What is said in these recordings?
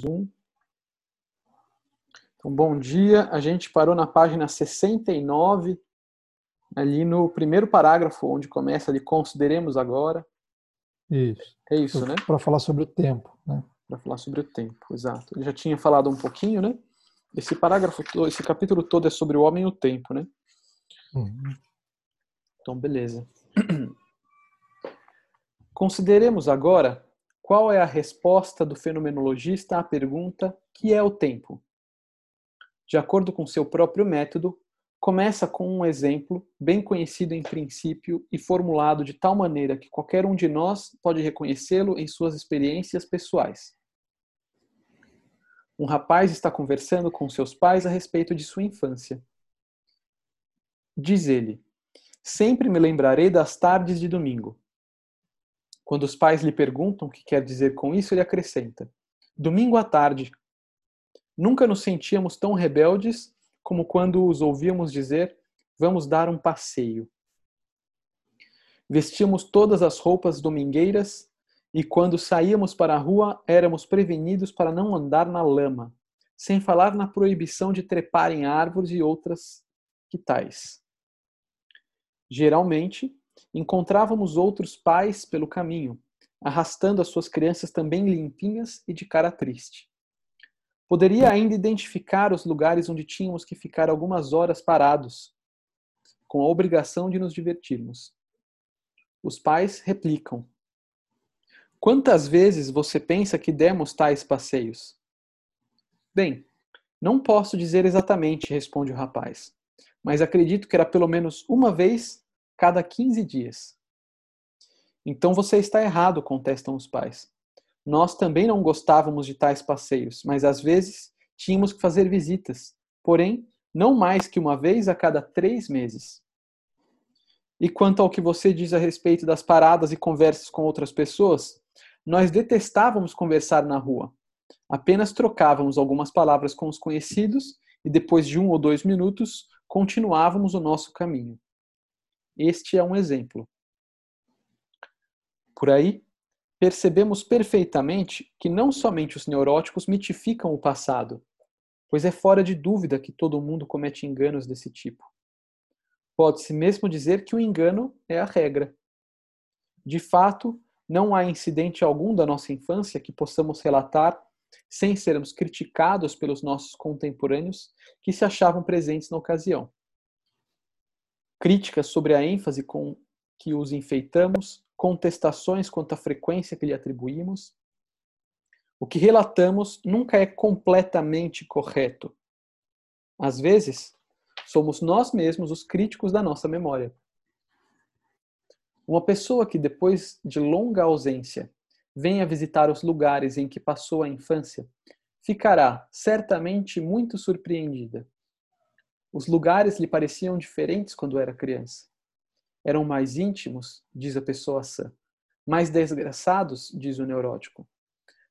Zoom. Então, bom dia. A gente parou na página 69, ali no primeiro parágrafo, onde começa ali, consideremos agora. Isso. É isso, né? Para falar sobre o tempo, né? Para falar sobre o tempo, exato. Ele já tinha falado um pouquinho, né? Esse parágrafo, esse capítulo todo é sobre o homem e o tempo, né? Uhum. Então, beleza. Consideremos agora qual é a resposta do fenomenologista à pergunta: que é o tempo? De acordo com seu próprio método, começa com um exemplo bem conhecido em princípio e formulado de tal maneira que qualquer um de nós pode reconhecê-lo em suas experiências pessoais. Um rapaz está conversando com seus pais a respeito de sua infância. Diz ele: Sempre me lembrarei das tardes de domingo. Quando os pais lhe perguntam o que quer dizer com isso, ele acrescenta: Domingo à tarde. Nunca nos sentíamos tão rebeldes como quando os ouvíamos dizer: Vamos dar um passeio. Vestíamos todas as roupas domingueiras e quando saíamos para a rua éramos prevenidos para não andar na lama, sem falar na proibição de trepar em árvores e outras que tais. Geralmente, encontrávamos outros pais pelo caminho, arrastando as suas crianças também limpinhas e de cara triste. Poderia ainda identificar os lugares onde tínhamos que ficar algumas horas parados, com a obrigação de nos divertirmos. Os pais replicam: Quantas vezes você pensa que demos tais passeios? Bem, não posso dizer exatamente, responde o rapaz, mas acredito que era pelo menos uma vez cada 15 dias. Então você está errado, contestam os pais. Nós também não gostávamos de tais passeios, mas às vezes tínhamos que fazer visitas, porém, não mais que uma vez a cada três meses. E quanto ao que você diz a respeito das paradas e conversas com outras pessoas, nós detestávamos conversar na rua. Apenas trocávamos algumas palavras com os conhecidos e depois de um ou dois minutos continuávamos o nosso caminho. Este é um exemplo. Por aí, percebemos perfeitamente que não somente os neuróticos mitificam o passado, pois é fora de dúvida que todo mundo comete enganos desse tipo. Pode-se mesmo dizer que o engano é a regra. De fato, não há incidente algum da nossa infância que possamos relatar sem sermos criticados pelos nossos contemporâneos que se achavam presentes na ocasião críticas sobre a ênfase com que os enfeitamos, contestações quanto à frequência que lhe atribuímos. O que relatamos nunca é completamente correto. Às vezes, somos nós mesmos os críticos da nossa memória. Uma pessoa que, depois de longa ausência, venha visitar os lugares em que passou a infância, ficará certamente muito surpreendida. Os lugares lhe pareciam diferentes quando era criança. Eram mais íntimos, diz a pessoa sã. Mais desgraçados, diz o neurótico.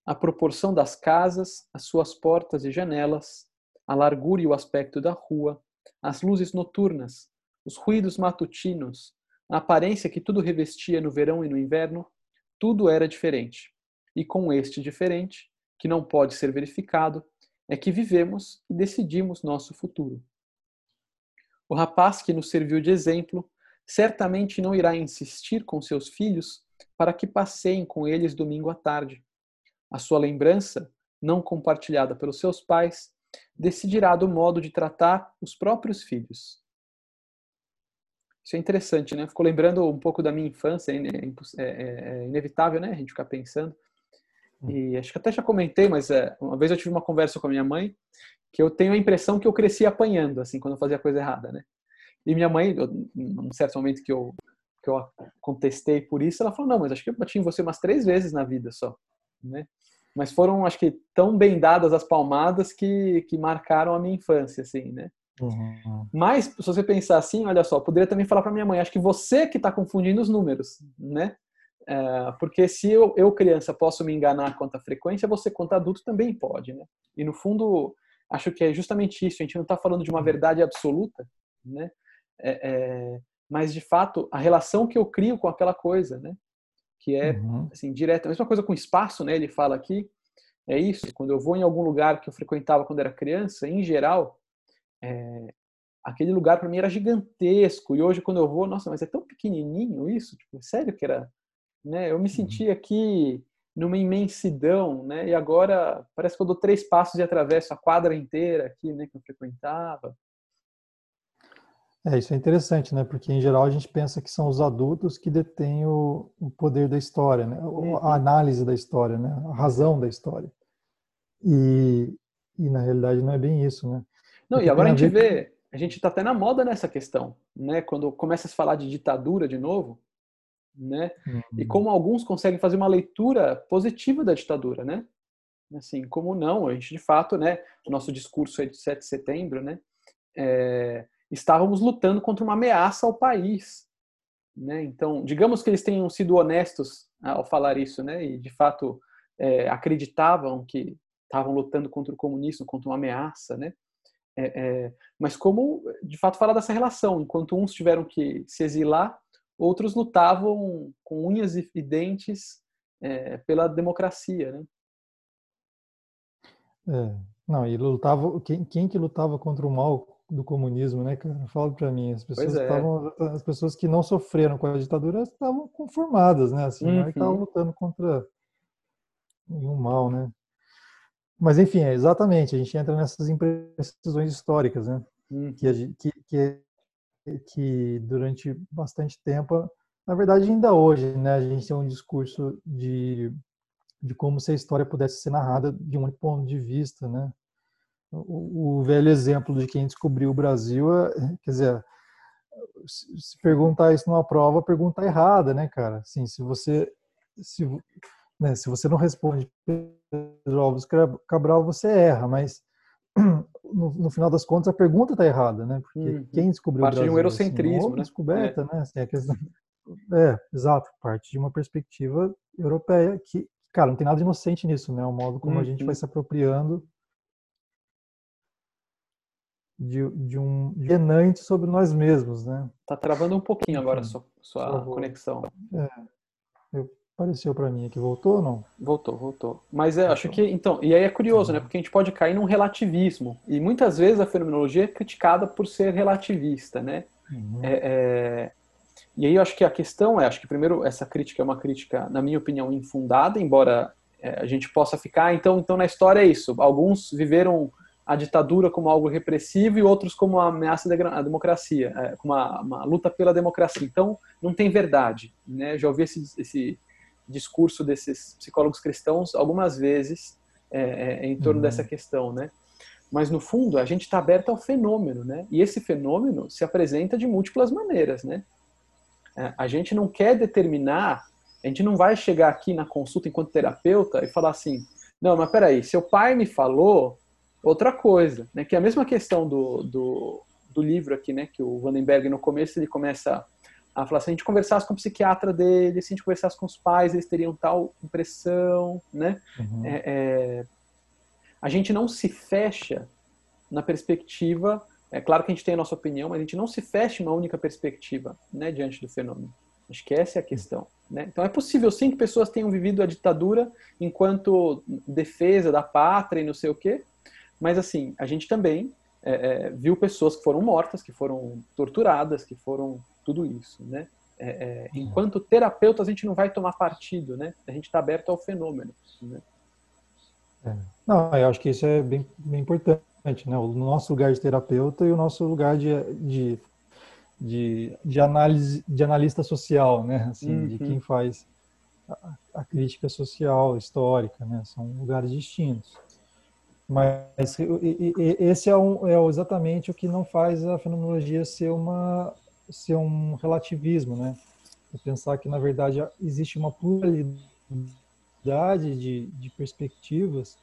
A proporção das casas, as suas portas e janelas, a largura e o aspecto da rua, as luzes noturnas, os ruídos matutinos, a aparência que tudo revestia no verão e no inverno, tudo era diferente. E com este diferente, que não pode ser verificado, é que vivemos e decidimos nosso futuro. O rapaz que nos serviu de exemplo certamente não irá insistir com seus filhos para que passeiem com eles domingo à tarde. A sua lembrança, não compartilhada pelos seus pais, decidirá do modo de tratar os próprios filhos. Isso é interessante, né? Ficou lembrando um pouco da minha infância, é, é, é, é inevitável, né? A gente ficar pensando. E acho que até já comentei, mas é, uma vez eu tive uma conversa com a minha mãe que eu tenho a impressão que eu cresci apanhando, assim, quando eu fazia coisa errada, né? E minha mãe, num certo momento que eu, que eu contestei por isso, ela falou, não, mas acho que eu bati em você umas três vezes na vida só, né? Mas foram, acho que, tão bem dadas as palmadas que, que marcaram a minha infância, assim, né? Uhum. Mas, se você pensar assim, olha só, poderia também falar para minha mãe, acho que você que está confundindo os números, né? É, porque se eu, eu, criança, posso me enganar quanto à frequência, você, quanto adulto, também pode, né? E, no fundo, acho que é justamente isso. A gente não está falando de uma verdade absoluta, né? É, é, mas de fato a relação que eu crio com aquela coisa, né? Que é uhum. assim direta. A mesma coisa com espaço, né? Ele fala aqui é isso. Quando eu vou em algum lugar que eu frequentava quando era criança, em geral, é, aquele lugar para mim era gigantesco. E hoje, quando eu vou, nossa, mas é tão pequenininho isso? Tipo, sério que era? Né? Eu me uhum. senti aqui numa imensidão, né? E agora parece que eu dou três passos e atravesso a quadra inteira aqui, né? Que eu frequentava. É, isso é interessante, né? Porque em geral a gente pensa que são os adultos que detêm o, o poder da história, né? Uhum. A análise da história, né? A razão da história. E, e na realidade não é bem isso, né? Não, e agora a, a gente vê, a gente está até na moda nessa questão, né? Quando começa a se falar de ditadura de novo, né? Uhum. E como alguns conseguem fazer uma leitura positiva da ditadura, né? Assim, como não, a gente de fato, né? O nosso discurso aí de 7 de setembro, né? É, estávamos lutando contra uma ameaça ao país, né? Então, digamos que eles tenham sido honestos ao falar isso, né? E de fato é, acreditavam que estavam lutando contra o comunismo, contra uma ameaça, né? É, é, mas como, de fato, falar dessa relação, enquanto uns tiveram que se exilar, outros lutavam com unhas e dentes é, pela democracia, né? É, não, e lutava quem, quem que lutava contra o mal do comunismo, né, cara? Fala para mim, as pessoas é. estavam, as pessoas que não sofreram com a ditadura estavam conformadas, né? Assim, uhum. é que estavam uhum. lutando contra nenhum mal, né? Mas enfim, é exatamente, a gente entra nessas imprecisões históricas, né? Uhum. Que, que, que, que durante bastante tempo, na verdade ainda hoje, né, a gente tem um discurso de, de como se a história pudesse ser narrada de um ponto de vista, né? O, o velho exemplo de quem descobriu o Brasil, é, quer dizer, se perguntar isso numa prova, pergunta errada, né, cara? Assim, se você se, né, se você não responde Pedro Alves Cabral, você erra, mas no, no, final das contas, a pergunta está errada, né? Porque uhum. quem descobriu parte o Brasil? de um eurocentrismo, assim, né? descoberta, é. né? Assim, a questão... É, exato. Parte de uma perspectiva europeia que, cara, não tem nada de inocente nisso, né? O modo como uhum. a gente vai uhum. se apropriando de, de um genante sobre nós mesmos, né? Tá travando um pouquinho agora a sua, sua conexão. É, eu Apareceu para mim aqui, voltou ou não? Voltou, voltou. Mas eu acho que, então, e aí é curioso, né? Porque a gente pode cair num relativismo. E muitas vezes a fenomenologia é criticada por ser relativista, né? Uhum. É, é... E aí eu acho que a questão é, acho que primeiro essa crítica é uma crítica, na minha opinião, infundada, embora é, a gente possa ficar, então, então na história é isso. Alguns viveram a ditadura como algo repressivo e outros como uma ameaça à democracia, é, como uma, uma, luta pela democracia. Então, não tem verdade. Né? Já ouvi esse, esse, discurso desses psicólogos cristãos algumas vezes é, é, em torno uhum. dessa questão, né? Mas no fundo a gente está aberto ao fenômeno, né? E esse fenômeno se apresenta de múltiplas maneiras, né? É, a gente não quer determinar, a gente não vai chegar aqui na consulta enquanto terapeuta e falar assim, não, mas peraí, seu pai me falou outra coisa, né? Que é a mesma questão do, do, do livro aqui, né? Que o Vandenberg no começo ele começa a falar, se a gente conversasse com o psiquiatra dele, se a gente conversasse com os pais, eles teriam tal impressão, né? Uhum. É, é, a gente não se fecha na perspectiva, é claro que a gente tem a nossa opinião, mas a gente não se fecha em uma única perspectiva, né, diante do fenômeno. Acho que essa é a questão. Né? Então é possível sim que pessoas tenham vivido a ditadura enquanto defesa da pátria e não sei o quê, mas assim, a gente também é, é, viu pessoas que foram mortas, que foram torturadas, que foram tudo isso, né? É, é, enquanto terapeuta, a gente não vai tomar partido, né? A gente está aberto ao fenômeno, né? É. Não, eu acho que isso é bem, bem importante, né? O nosso lugar de terapeuta e o nosso lugar de, de, de, de análise, de analista social, né? Assim, uhum. de quem faz a, a, crítica social, histórica, né? São lugares distintos. Mas esse é, um, é exatamente o que não faz a fenomenologia ser uma ser um relativismo, né? É pensar que, na verdade, existe uma pluralidade de, de perspectivas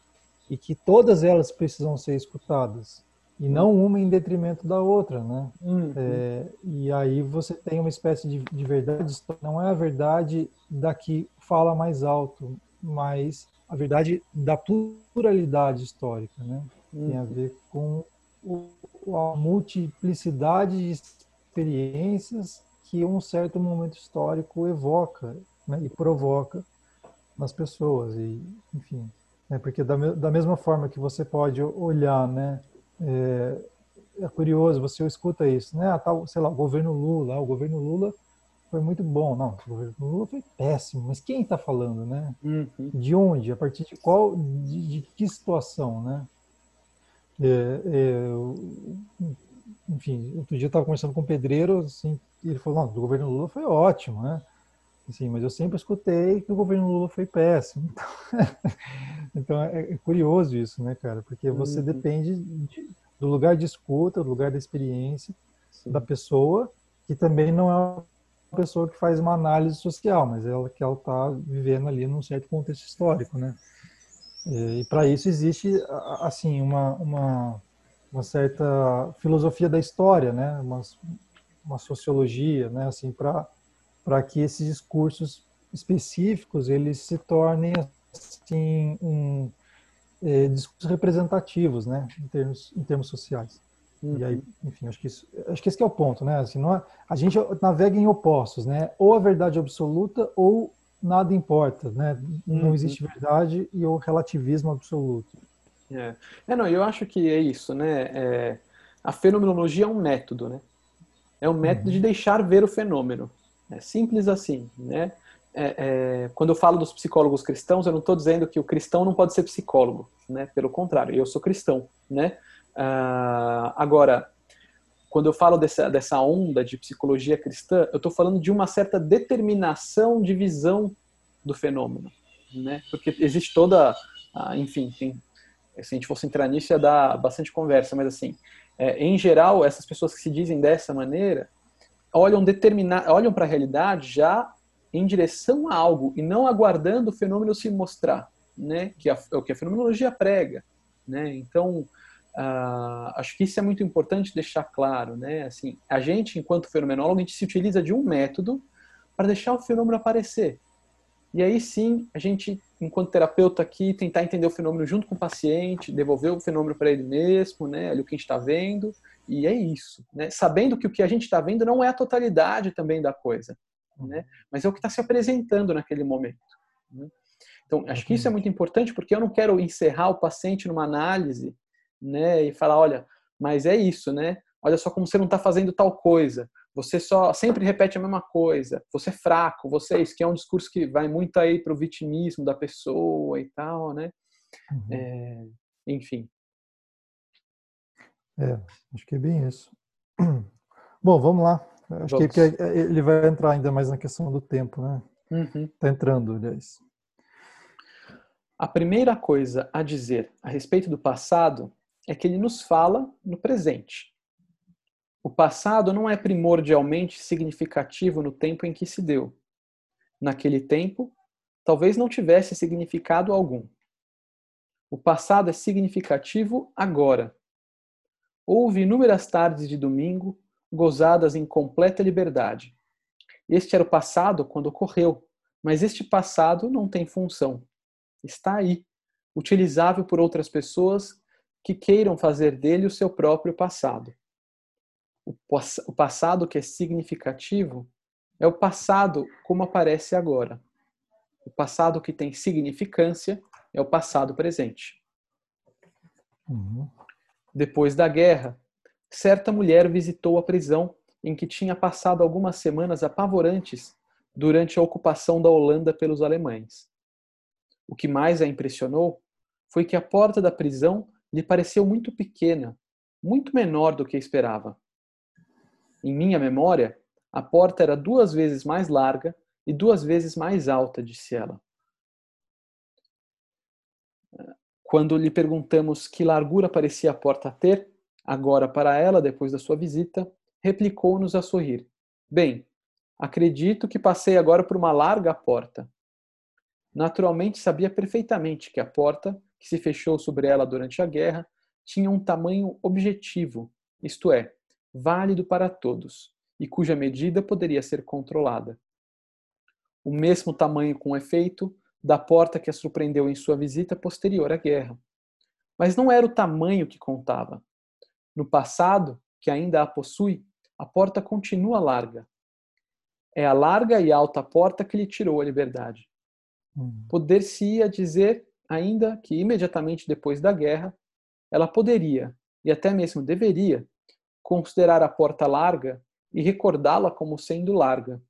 e que todas elas precisam ser escutadas e não uma em detrimento da outra, né? Uhum. É, e aí você tem uma espécie de, de verdade, não é a verdade da que fala mais alto, mas a verdade da pluralidade histórica, né? Uhum. Tem a ver com o, a multiplicidade de experiências que um certo momento histórico evoca né, e provoca nas pessoas e enfim É porque da, da mesma forma que você pode olhar, né? É, é curioso, você escuta isso, né? Ah, tá, sei lá, o governo Lula, o governo Lula foi muito bom. Não, o governo Lula foi péssimo. Mas quem está falando, né? Uhum. De onde? A partir de qual? De, de que situação, né? É, é, enfim, outro dia eu estava conversando com um pedreiro, assim, e ele falou, não, do governo Lula foi ótimo, né? Assim, mas eu sempre escutei que o governo Lula foi péssimo. Então, então é, é, curioso isso, né, cara? Porque você uhum. depende de, do lugar de escuta, do lugar da experiência Sim. da pessoa, que também não é uma pessoa que faz uma análise social, mas ela que ela está vivendo ali num certo contexto histórico, né? E para isso existe assim uma, uma, uma certa filosofia da história, né? Uma, uma sociologia, né? Assim para para que esses discursos específicos eles se tornem assim um, é, discursos representativos, né? Em termos em termos sociais. Uhum. E aí, enfim, acho que isso, acho que esse que é o ponto, né? Assim, não é, a gente navega em opostos, né? Ou a verdade absoluta ou nada importa, né? Não uhum. existe verdade e o relativismo absoluto. É. é, não, eu acho que é isso, né? É, a fenomenologia é um método, né? É um método uhum. de deixar ver o fenômeno. É simples assim, né? É, é, quando eu falo dos psicólogos cristãos, eu não estou dizendo que o cristão não pode ser psicólogo, né? Pelo contrário, eu sou cristão, né? Ah, agora, quando eu falo dessa, dessa onda de psicologia cristã, eu estou falando de uma certa determinação de visão do fenômeno, né? Porque existe toda, enfim, tem, se a gente fosse entrar nisso ia dar bastante conversa, mas assim, é, em geral, essas pessoas que se dizem dessa maneira olham determinar, olham para a realidade já em direção a algo e não aguardando o fenômeno se mostrar, né? Que é o que a fenomenologia prega, né? Então Uh, acho que isso é muito importante deixar claro, né? Assim, a gente, enquanto fenomenólogo, a gente se utiliza de um método para deixar o fenômeno aparecer. E aí sim, a gente, enquanto terapeuta aqui, tentar entender o fenômeno junto com o paciente, devolver o fenômeno para ele mesmo, né? Ali o que a gente está vendo, e é isso, né? Sabendo que o que a gente está vendo não é a totalidade também da coisa, né? Mas é o que está se apresentando naquele momento. Né? Então, acho que isso é muito importante porque eu não quero encerrar o paciente numa análise né? E falar, olha, mas é isso, né? Olha só como você não está fazendo tal coisa. Você só sempre repete a mesma coisa. Você é fraco. Você é isso que é um discurso que vai muito aí para o vitimismo da pessoa e tal, né? Uhum. É, enfim. É, acho que é bem isso. Bom, vamos lá. Acho vamos. que ele vai entrar ainda mais na questão do tempo, né? Uhum. Tá entrando, aliás. A primeira coisa a dizer a respeito do passado é que ele nos fala no presente. O passado não é primordialmente significativo no tempo em que se deu. Naquele tempo, talvez não tivesse significado algum. O passado é significativo agora. Houve inúmeras tardes de domingo gozadas em completa liberdade. Este era o passado quando ocorreu, mas este passado não tem função. Está aí, utilizável por outras pessoas que queiram fazer dele o seu próprio passado. O passado que é significativo é o passado como aparece agora. O passado que tem significância é o passado presente. Uhum. Depois da guerra, certa mulher visitou a prisão em que tinha passado algumas semanas apavorantes durante a ocupação da Holanda pelos alemães. O que mais a impressionou foi que a porta da prisão lhe pareceu muito pequena, muito menor do que esperava. Em minha memória, a porta era duas vezes mais larga e duas vezes mais alta, disse ela. Quando lhe perguntamos que largura parecia a porta ter, agora para ela, depois da sua visita, replicou-nos a sorrir: Bem, acredito que passei agora por uma larga porta. Naturalmente sabia perfeitamente que a porta que se fechou sobre ela durante a guerra tinha um tamanho objetivo, isto é, válido para todos, e cuja medida poderia ser controlada. O mesmo tamanho com efeito da porta que a surpreendeu em sua visita posterior à guerra. Mas não era o tamanho que contava. No passado, que ainda a possui, a porta continua larga. É a larga e alta porta que lhe tirou a liberdade. Hum. Poder-se-ia dizer ainda que imediatamente depois da guerra, ela poderia, e até mesmo deveria, considerar a porta larga e recordá-la como sendo larga.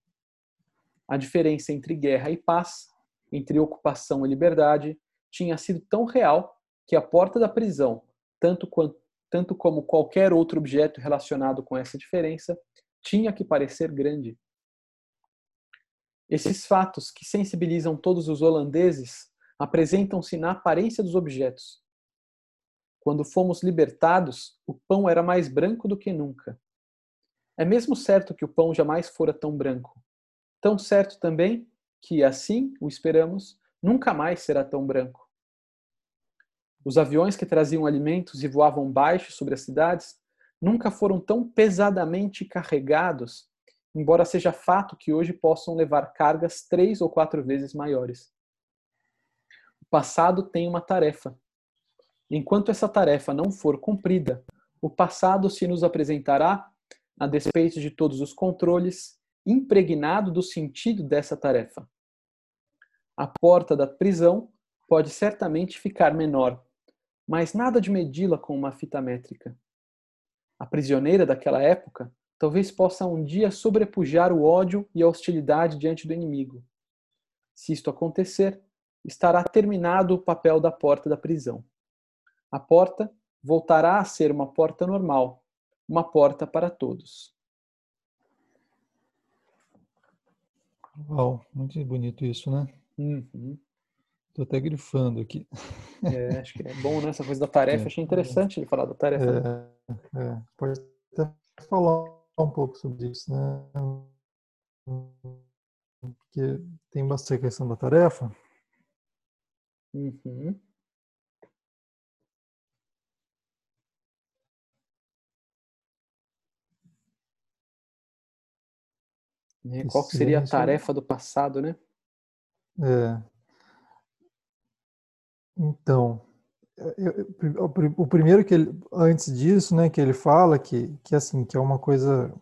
A diferença entre guerra e paz, entre ocupação e liberdade, tinha sido tão real que a porta da prisão, tanto, quanto, tanto como qualquer outro objeto relacionado com essa diferença, tinha que parecer grande. Esses fatos, que sensibilizam todos os holandeses, apresentam-se na aparência dos objetos. Quando fomos libertados, o pão era mais branco do que nunca. É mesmo certo que o pão jamais fora tão branco. Tão certo também que, assim o esperamos, nunca mais será tão branco. Os aviões que traziam alimentos e voavam baixo sobre as cidades nunca foram tão pesadamente carregados, embora seja fato que hoje possam levar cargas três ou quatro vezes maiores. O passado tem uma tarefa. Enquanto essa tarefa não for cumprida, o passado se nos apresentará, a despeito de todos os controles, impregnado do sentido dessa tarefa. A porta da prisão pode certamente ficar menor, mas nada de medi-la com uma fita métrica. A prisioneira daquela época talvez possa um dia sobrepujar o ódio e a hostilidade diante do inimigo. Se isto acontecer, estará terminado o papel da porta da prisão. A porta voltará a ser uma porta normal, uma porta para todos. Uau, muito bonito isso, né? Uhum. Tô até grifando aqui. É, acho que é bom, né? Essa coisa da tarefa. É. Achei interessante ele falar da tarefa. É, é. Pode até falar um pouco sobre isso, né? Porque tem bastante questão da tarefa. Uhum. Qual seria a tarefa do passado, né? É. Então, eu, o primeiro que ele, antes disso, né, que ele fala que, que assim, que é uma coisa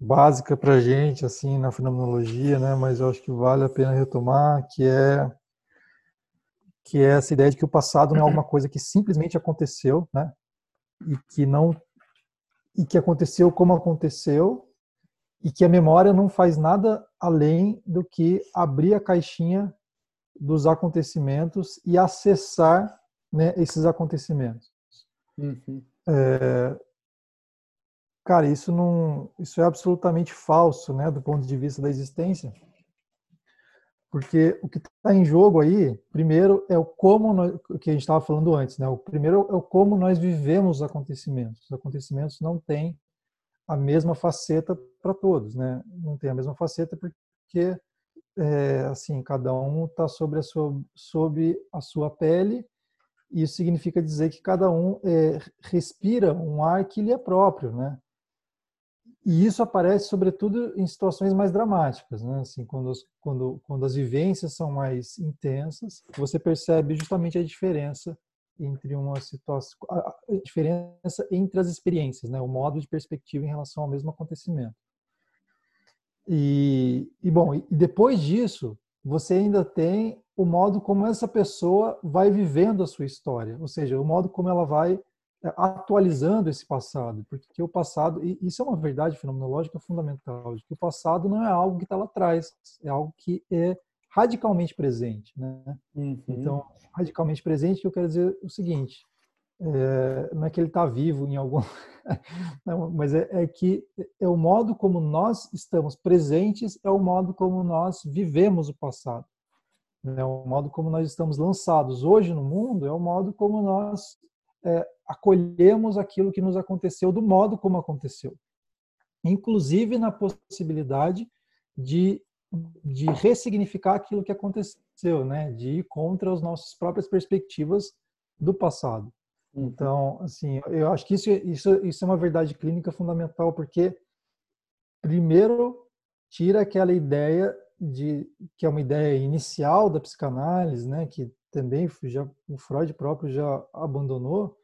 básica para gente, assim, na fenomenologia, né, mas eu acho que vale a pena retomar, que é que é essa ideia de que o passado não é alguma coisa que simplesmente aconteceu, né, e que não e que aconteceu como aconteceu e que a memória não faz nada além do que abrir a caixinha dos acontecimentos e acessar né, esses acontecimentos. Uhum. É, cara, isso não, isso é absolutamente falso, né, do ponto de vista da existência, porque o que está em jogo aí, primeiro é o como nós, o que a gente estava falando antes, né, o primeiro é o como nós vivemos os acontecimentos. Os acontecimentos não têm a mesma faceta para todos, né? Não tem a mesma faceta porque é, assim, cada um está sobre a sua sobre a sua pele. E isso significa dizer que cada um é, respira um ar que lhe é próprio, né? E isso aparece sobretudo em situações mais dramáticas, né? Assim, quando as, quando quando as vivências são mais intensas, você percebe justamente a diferença entre uma situação, a diferença entre as experiências, né? O modo de perspectiva em relação ao mesmo acontecimento. E, e bom, e depois disso, você ainda tem o modo como essa pessoa vai vivendo a sua história, ou seja, o modo como ela vai é, atualizando esse passado, porque o passado, e isso é uma verdade fenomenológica fundamental, que o passado não é algo que está lá atrás, é algo que é radicalmente presente, né? Uhum. Então, radicalmente presente, eu quero dizer o seguinte: é, não é que ele está vivo em algum, não, mas é, é, que é o modo como nós estamos presentes, é o modo como nós vivemos o passado, é o modo como nós estamos lançados hoje no mundo, é o modo como nós é, acolhemos aquilo que nos aconteceu do modo como aconteceu, inclusive na possibilidade de de ressignificar aquilo que aconteceu, né, de ir contra as nossas próprias perspectivas do passado. Uhum. Então, assim, eu acho que isso, isso, isso é uma verdade clínica fundamental, porque, primeiro, tira aquela ideia de que é uma ideia inicial da psicanálise, né, que também já o Freud próprio já abandonou,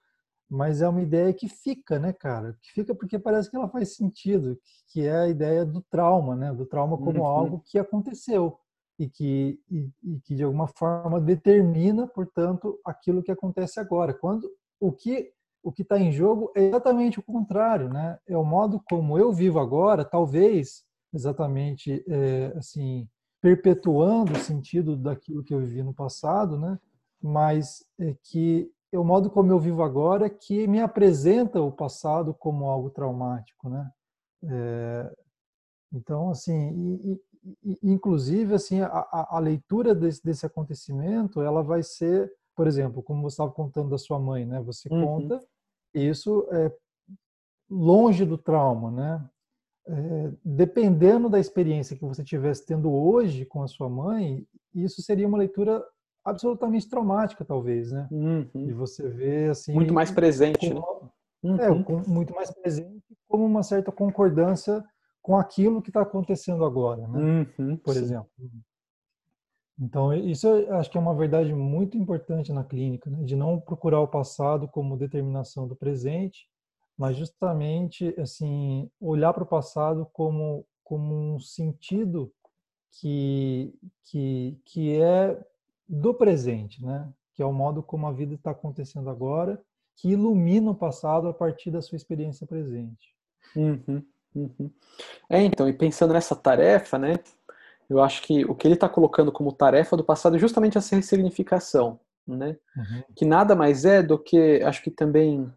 mas é uma ideia que fica, né, cara? Que fica porque parece que ela faz sentido, que é a ideia do trauma, né? Do trauma como uhum. algo que aconteceu. e que, e, e, que de alguma forma determina, portanto, aquilo que acontece agora. Quando o que o que está em jogo é exatamente o contrário, né? É o modo como eu vivo agora, talvez exatamente é, assim perpetuando o sentido daquilo que eu vivi no passado, né? Mas é que é o modo como eu vivo agora que me apresenta o passado como algo traumático, né? É, então, assim, e, e, inclusive, assim, a, a leitura desse, desse, acontecimento, ela vai ser, por exemplo, como você estava contando da sua mãe, né? Você uhum. conta isso é longe do trauma, né? É, dependendo da experiência que você estivesse tendo hoje com a sua mãe, isso seria uma leitura absolutamente traumática, talvez, né? Uhum. E você vê assim muito mais presente, como, né? é, uhum. muito mais presente, como uma certa concordância com aquilo que está acontecendo agora, né? Uhum. Por Sim. exemplo. Então isso eu acho que é uma verdade muito importante na clínica, né? de não procurar o passado como determinação do presente, mas justamente assim olhar para o passado como como um sentido que que que é do presente, né? Que é o modo como a vida está acontecendo agora, que ilumina o passado a partir da sua experiência presente. Uhum, uhum. É, então, e pensando nessa tarefa, né? Eu acho que o que ele está colocando como tarefa do passado é justamente essa ressignificação, né? Uhum. Que nada mais é do que, acho que também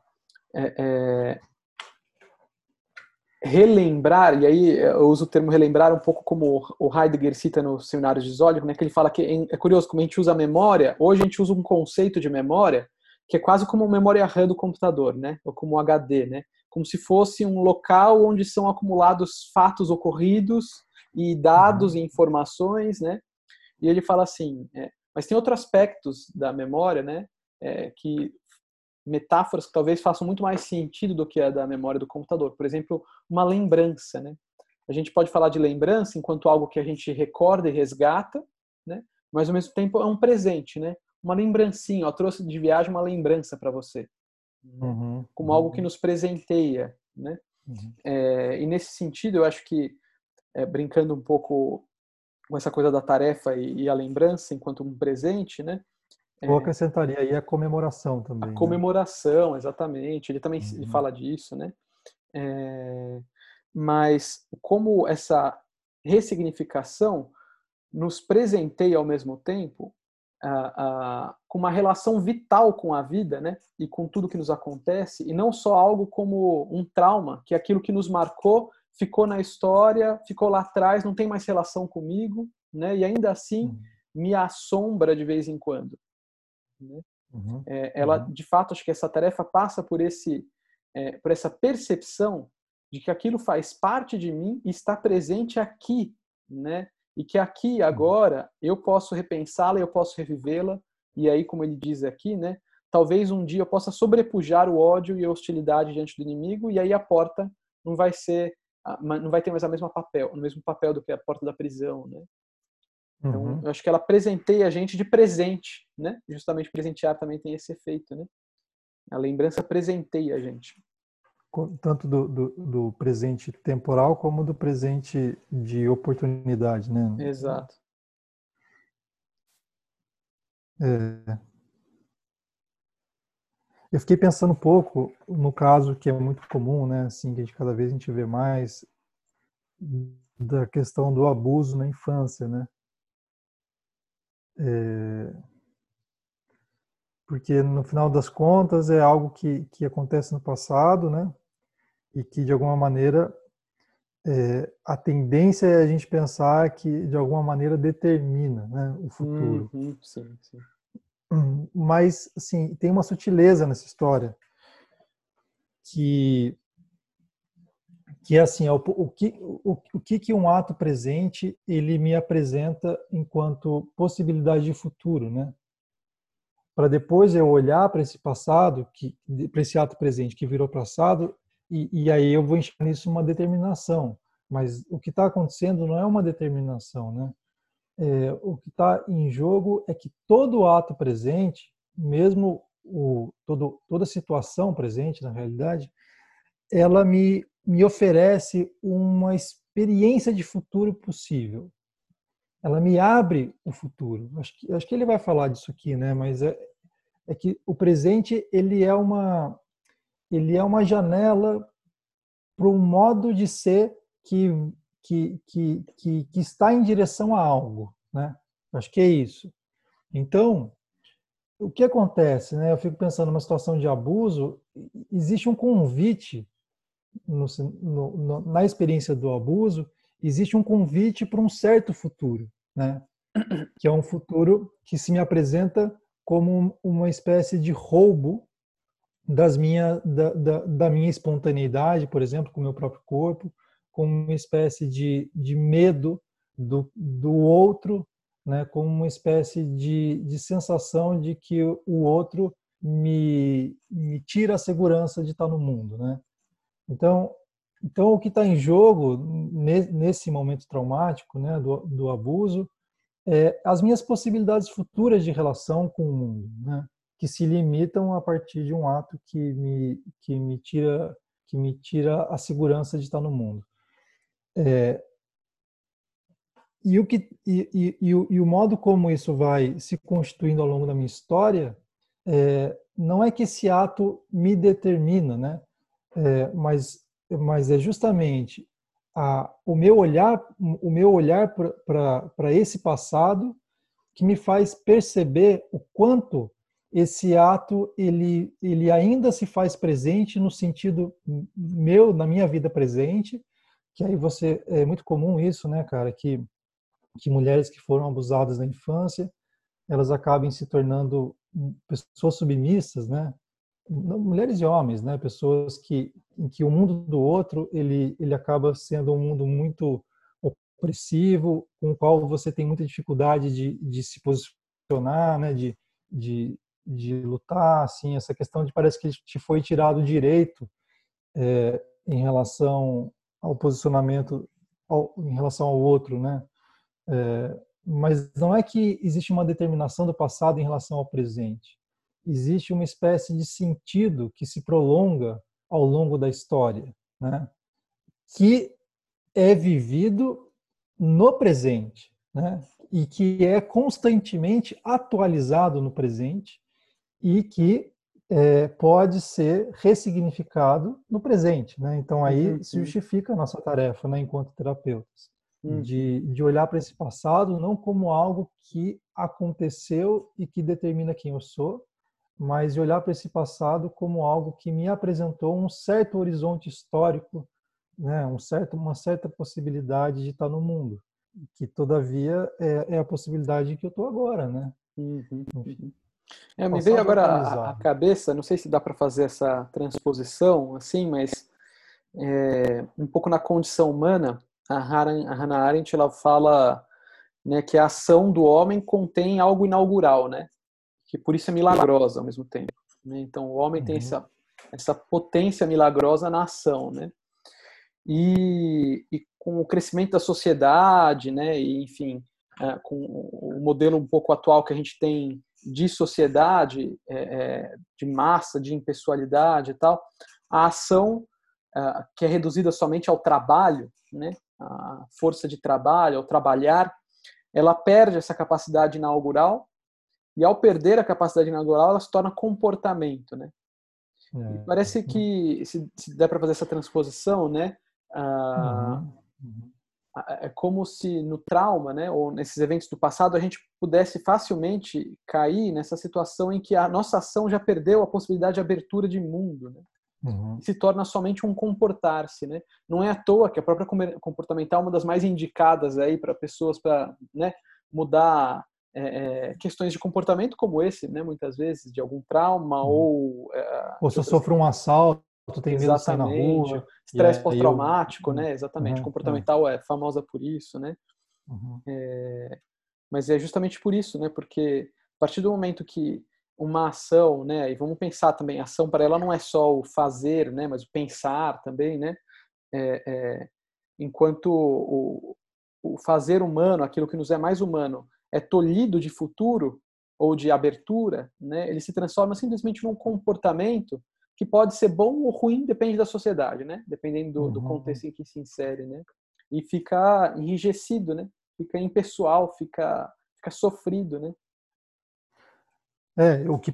é, é, relembrar, e aí eu uso o termo relembrar um pouco como o Heidegger cita no Seminário de Zólico, né, que ele fala que é curioso como a gente usa a memória, hoje a gente usa um conceito de memória que é quase como uma memória RAM do computador, né, ou como um HD, né, como se fosse um local onde são acumulados fatos ocorridos e dados e informações, né, e ele fala assim, é, mas tem outros aspectos da memória, né, é, que metáforas que talvez façam muito mais sentido do que a da memória do computador. Por exemplo, uma lembrança, né? A gente pode falar de lembrança enquanto algo que a gente recorda e resgata, né? Mas ao mesmo tempo é um presente, né? Uma lembrancinha, ó, trouxe de viagem uma lembrança para você, né? uhum, como uhum. algo que nos presenteia, né? Uhum. É, e nesse sentido, eu acho que é, brincando um pouco com essa coisa da tarefa e, e a lembrança enquanto um presente, né? Eu é. acrescentaria aí a comemoração também. A né? comemoração, exatamente. Ele também uhum. fala disso, né? É, mas como essa ressignificação nos presenteia ao mesmo tempo com uma relação vital com a vida, né? E com tudo que nos acontece, e não só algo como um trauma, que é aquilo que nos marcou, ficou na história, ficou lá atrás, não tem mais relação comigo, né? E ainda assim uhum. me assombra de vez em quando. Né? Uhum, é, ela, uhum. de fato, acho que essa tarefa passa por esse, é, por essa percepção de que aquilo faz parte de mim e está presente aqui, né? E que aqui uhum. agora eu posso repensá-la, eu posso revivê-la e aí, como ele diz aqui, né? Talvez um dia eu possa sobrepujar o ódio e a hostilidade diante do inimigo e aí a porta não vai ser, não vai ter mais a mesma papel, o mesmo papel do que a porta da prisão, né? Então, uhum. eu acho que ela presenteia a gente de presente, né? Justamente presentear também tem esse efeito, né? A lembrança presenteia a gente. Tanto do, do, do presente temporal como do presente de oportunidade, né? Exato. É. Eu fiquei pensando um pouco no caso que é muito comum, né? Assim, que cada vez a gente vê mais da questão do abuso na infância, né? É, porque no final das contas é algo que, que acontece no passado, né? E que de alguma maneira é, a tendência é a gente pensar que de alguma maneira determina né, o futuro. Uhum, sim, sim. Mas, assim, tem uma sutileza nessa história que que é assim, é o, o, que, o, o que, que um ato presente ele me apresenta enquanto possibilidade de futuro, né? Para depois eu olhar para esse passado, que para esse ato presente que virou passado, e, e aí eu vou enxergar nisso uma determinação. Mas o que está acontecendo não é uma determinação, né? É, o que está em jogo é que todo ato presente, mesmo o, todo, toda situação presente na realidade, ela me me oferece uma experiência de futuro possível. ela me abre o futuro. Acho que, acho que ele vai falar disso aqui, né? Mas é, é que o presente ele é uma ele é uma janela para um modo de ser que, que, que, que, que está em direção a algo, né? Acho que é isso. Então, o que acontece, né? Eu fico pensando numa situação de abuso, existe um convite no, no, na experiência do abuso, existe um convite para um certo futuro, né? Que é um futuro que se me apresenta como uma espécie de roubo das minha, da, da, da, minha espontaneidade, por exemplo, com o meu próprio corpo, como uma espécie de, de medo do, do outro, né, como uma espécie de, de sensação de que o outro me, me tira a segurança de estar no mundo. Né? Então, então o que está em jogo nesse momento traumático né, do, do abuso é as minhas possibilidades futuras de relação com o mundo. Né? que se limitam a partir de um ato que me, que me tira que me tira a segurança de estar no mundo. É, e, o que, e, e, e, o, e o modo como isso vai se constituindo ao longo da minha história é, não é que esse ato me determina, né? É, mas, mas é justamente a, o meu olhar o meu olhar para esse passado que me faz perceber o quanto esse ato ele, ele ainda se faz presente no sentido meu, na minha vida presente, que aí você é muito comum isso, né, cara, que que mulheres que foram abusadas na infância, elas acabem se tornando pessoas submissas, né? Mulheres e homens, né? Pessoas que em que o mundo do outro ele ele acaba sendo um mundo muito opressivo, com o qual você tem muita dificuldade de, de se posicionar, né? De, de, de lutar, assim, essa questão de parece que te foi tirado o direito é, em relação ao posicionamento ao, em relação ao outro, né? É, mas não é que existe uma determinação do passado em relação ao presente. Existe uma espécie de sentido que se prolonga ao longo da história, né? Que é vivido no presente, né? E que é constantemente atualizado no presente e que é, pode ser ressignificado no presente. Né? Então, aí uhum, se justifica a nossa tarefa né, enquanto terapeutas, uhum. de, de olhar para esse passado não como algo que aconteceu e que determina quem eu sou, mas de olhar para esse passado como algo que me apresentou um certo horizonte histórico, né, um certo, uma certa possibilidade de estar no mundo, que todavia é, é a possibilidade que eu estou agora, né? Uhum. Enfim. É, me veio agora a, a, cabeça, não sei se dá para fazer essa transposição assim, mas é, um pouco na condição humana, a Hannah, a Hannah Arendt ela fala né, que a ação do homem contém algo inaugural, né? Que por isso é milagrosa ao mesmo tempo. Né? Então o homem uhum. tem essa, essa potência milagrosa na ação, né? E, e com o crescimento da sociedade, né? E, enfim, é, com o modelo um pouco atual que a gente tem de sociedade, é, é, de massa, de impessoalidade e tal, a ação é, que é reduzida somente ao trabalho, né, a força de trabalho, ao trabalhar, ela perde essa capacidade inaugural e ao perder a capacidade inaugural, ela se torna comportamento, né? É. Parece que se, se der para fazer essa transposição, né? Ah, uhum. Uhum é como se no trauma, né, ou nesses eventos do passado, a gente pudesse facilmente cair nessa situação em que a nossa ação já perdeu a possibilidade de abertura de mundo, né? Uhum. se torna somente um comportar-se, né? Não é à toa que a própria comportamental é uma das mais indicadas aí para pessoas para, né, mudar é, é, questões de comportamento como esse, né, muitas vezes de algum trauma uhum. ou é, ou se sofre um assalto tem medo de sair na rua. Estresse pós-traumático, eu... né? Exatamente. Uhum, Comportamental é. é famosa por isso, né? Uhum. É... Mas é justamente por isso, né? Porque a partir do momento que uma ação, né? E vamos pensar também, ação para ela não é só o fazer, né? Mas o pensar também, né? É, é... enquanto o, o fazer humano, aquilo que nos é mais humano, é tolhido de futuro ou de abertura, né? Ele se transforma simplesmente num comportamento que pode ser bom ou ruim, depende da sociedade, né? Dependendo do, uhum. do contexto em que se insere, né? E fica enrijecido, né? fica impessoal, fica, fica sofrido, né? É, o que,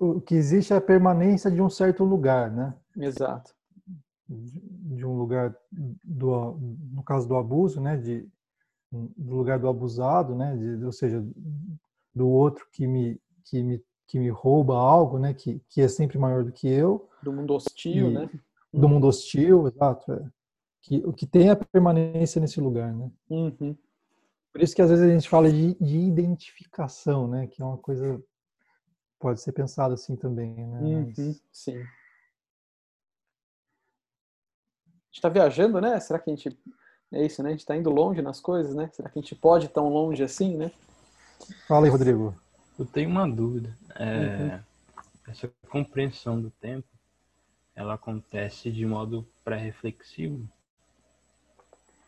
o que existe é a permanência de um certo lugar, né? Exato. De um lugar, do, no caso do abuso, né? De, do lugar do abusado, né? De, ou seja, do outro que me, que me, que me rouba algo, né? Que, que é sempre maior do que eu. Do mundo hostil, e, né? Do mundo hostil, exato. É. Que, o que tem a permanência nesse lugar, né? Uhum. Por isso que às vezes a gente fala de, de identificação, né? Que é uma coisa pode ser pensado assim também, né? Uhum, Mas... Sim. A gente está viajando, né? Será que a gente é isso, né? A gente está indo longe nas coisas, né? Será que a gente pode ir tão longe assim, né? Fala aí, Rodrigo. Eu tenho uma dúvida. É, uhum. Essa compreensão do tempo, ela acontece de modo pré-reflexivo?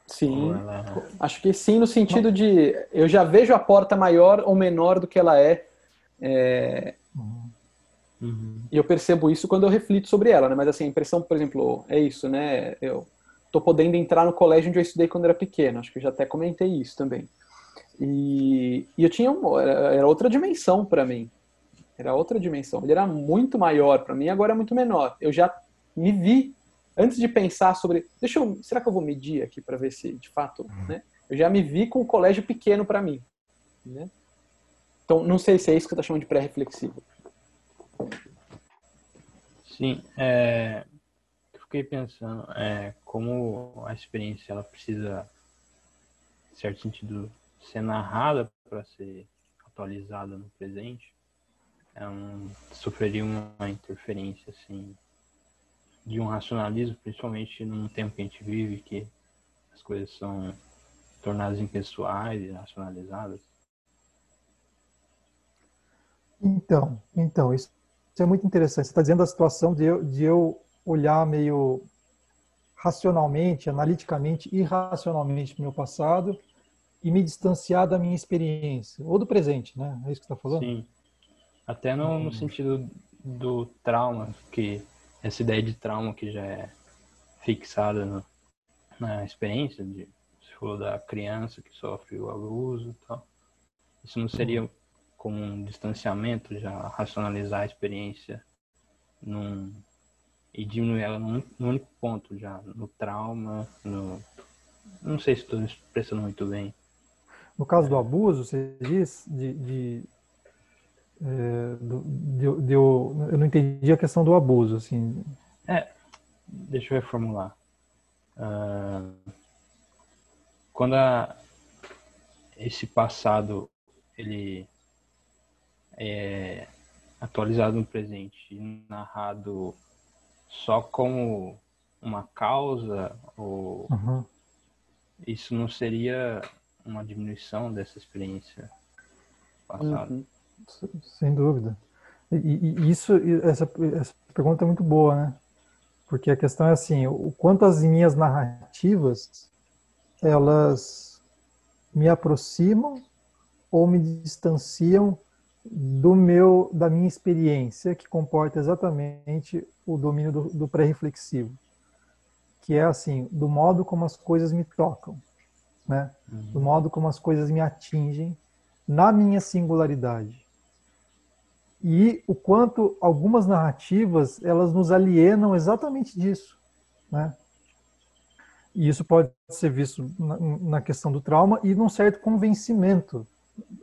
Sim. Ela... Acho que sim, no sentido de eu já vejo a porta maior ou menor do que ela é. é... Uhum. E eu percebo isso quando eu reflito sobre ela, né? Mas assim, a impressão, por exemplo, é isso, né? Eu tô podendo entrar no colégio onde eu estudei quando era pequeno. Acho que eu já até comentei isso também. E, e eu tinha um, era, outra dimensão para mim. Era outra dimensão. Ele era muito maior para mim, agora é muito menor. Eu já me vi antes de pensar sobre, deixa eu, será que eu vou medir aqui para ver se de fato, uhum. né? Eu já me vi com um colégio pequeno para mim, né? Então, não sei se é isso que você está chamando de pré-reflexivo. Sim, é, eu fiquei pensando é, como a experiência ela precisa, em certo sentido, ser narrada para ser atualizada no presente. É um, sofreria uma interferência assim de um racionalismo, principalmente num tempo que a gente vive, que as coisas são tornadas impessoais e racionalizadas? Então, então isso, é muito interessante. Você está dizendo a situação de eu, de eu olhar meio racionalmente, analiticamente, irracionalmente para o meu passado e me distanciar da minha experiência, ou do presente, né? É isso que você está falando? Sim. Até no, no sentido do trauma, que essa ideia de trauma que já é fixada no, na experiência de se for da criança que sofre o abuso e tal. Isso não seria como um distanciamento, já racionalizar a experiência num, e diminuir ela num, num único ponto, já no trauma, no. Não sei se estou expressando muito bem. No caso do abuso, você diz de, de é, de, de, eu, eu não entendi a questão do abuso, assim. É, deixa eu reformular. Uh, quando a, esse passado ele é atualizado no presente e narrado só como uma causa ou uhum. isso não seria uma diminuição dessa experiência passada? Uhum. Sem dúvida. E, e isso, essa, essa pergunta é muito boa, né? Porque a questão é assim, o quanto as minhas narrativas elas me aproximam ou me distanciam do meu da minha experiência que comporta exatamente o domínio do, do pré-reflexivo, que é assim, do modo como as coisas me tocam, né? Uhum. Do modo como as coisas me atingem na minha singularidade e o quanto algumas narrativas elas nos alienam exatamente disso, né? E isso pode ser visto na, na, questão do trauma e num certo convencimento,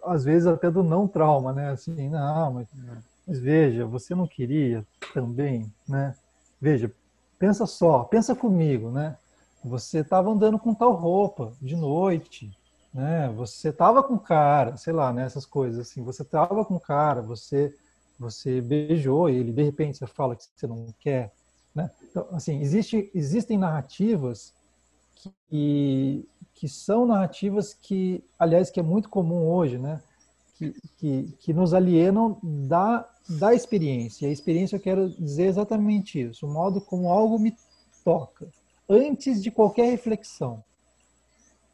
às vezes até do não trauma, né? Assim, não, mas, mas veja, você não queria também, né? Veja, pensa só, pensa comigo, né? Você estava andando com tal roupa de noite, né? Você estava com cara, sei lá, né? Essas coisas assim. Você estava com cara, você você beijou ele, de repente você fala que você não quer, né? Então, assim, existe, existem narrativas que, que são narrativas que, aliás, que é muito comum hoje, né? Que, que, que nos alienam da, da experiência. E a experiência eu quero dizer exatamente isso, o modo como algo me toca, antes de qualquer reflexão,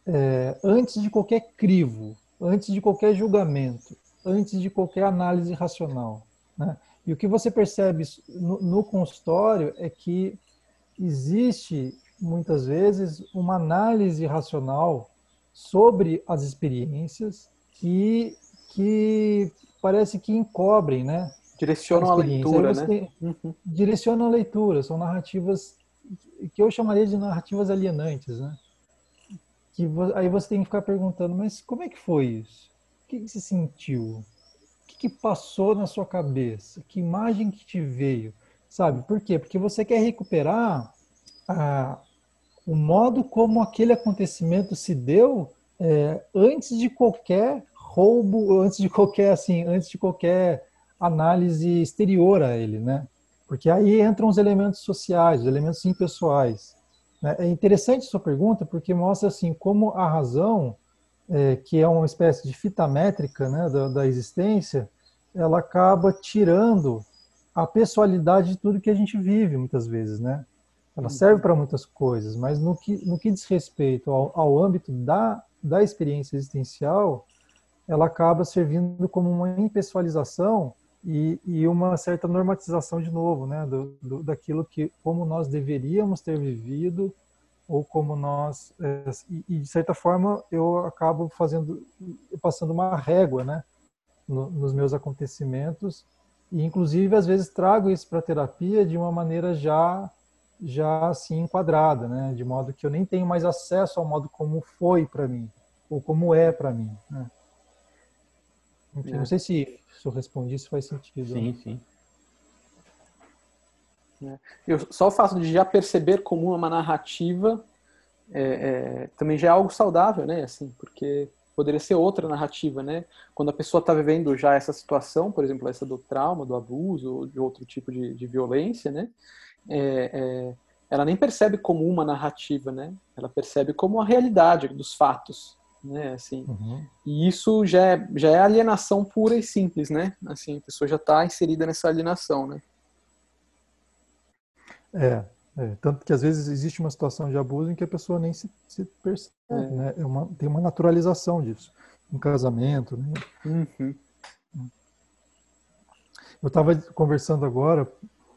é, antes de qualquer crivo, antes de qualquer julgamento, antes de qualquer análise racional. Né? E o que você percebe no, no consultório é que existe muitas vezes uma análise racional sobre as experiências que, que parece que encobrem, né? Direcionam a, leitura, né? Tem, uhum. Direcionam a leitura, são narrativas que eu chamaria de narrativas alienantes, né? Que aí você tem que ficar perguntando, mas como é que foi isso? O que, que você sentiu? O que, que passou na sua cabeça? Que imagem que te veio? Sabe? Por quê? Porque você quer recuperar a, o modo como aquele acontecimento se deu é, antes de qualquer roubo, antes de qualquer assim, antes de qualquer análise exterior a ele, né? Porque aí entram os elementos sociais, os elementos impessoais. Né? É interessante sua pergunta porque mostra assim como a razão, é, que é uma espécie de fita métrica né, da, da existência, ela acaba tirando a pessoalidade de tudo que a gente vive muitas vezes, né? Ela uhum. serve para muitas coisas, mas no que, no que diz respeito ao, ao âmbito da, da experiência existencial, ela acaba servindo como uma impessoalização e, e uma certa normatização de novo, né, do, do, daquilo que como nós deveríamos ter vivido ou como nós é, e, de certa forma eu acabo fazendo passando uma régua, né, no, nos meus acontecimentos e inclusive às vezes trago isso para a terapia de uma maneira já já assim enquadrada, né? De modo que eu nem tenho mais acesso ao modo como foi para mim ou como é para mim. Né? Enfim, é. Não sei se, se eu respondi, se faz sentido. Sim, sim. É. Eu, só o fato de já perceber como uma narrativa é, é, também já é algo saudável, né? Assim, porque poderia ser outra narrativa, né? Quando a pessoa está vivendo já essa situação, por exemplo, essa do trauma, do abuso ou de outro tipo de, de violência, né? É, é, ela nem percebe como uma narrativa, né? Ela percebe como a realidade dos fatos, né? Assim, uhum. e isso já é, já é alienação pura e simples, né? Assim, a pessoa já está inserida nessa alienação, né? É, é, tanto que às vezes existe uma situação de abuso em que a pessoa nem se, se percebe, é. né? É uma, tem uma naturalização disso, um casamento, né? Uhum. Eu estava conversando agora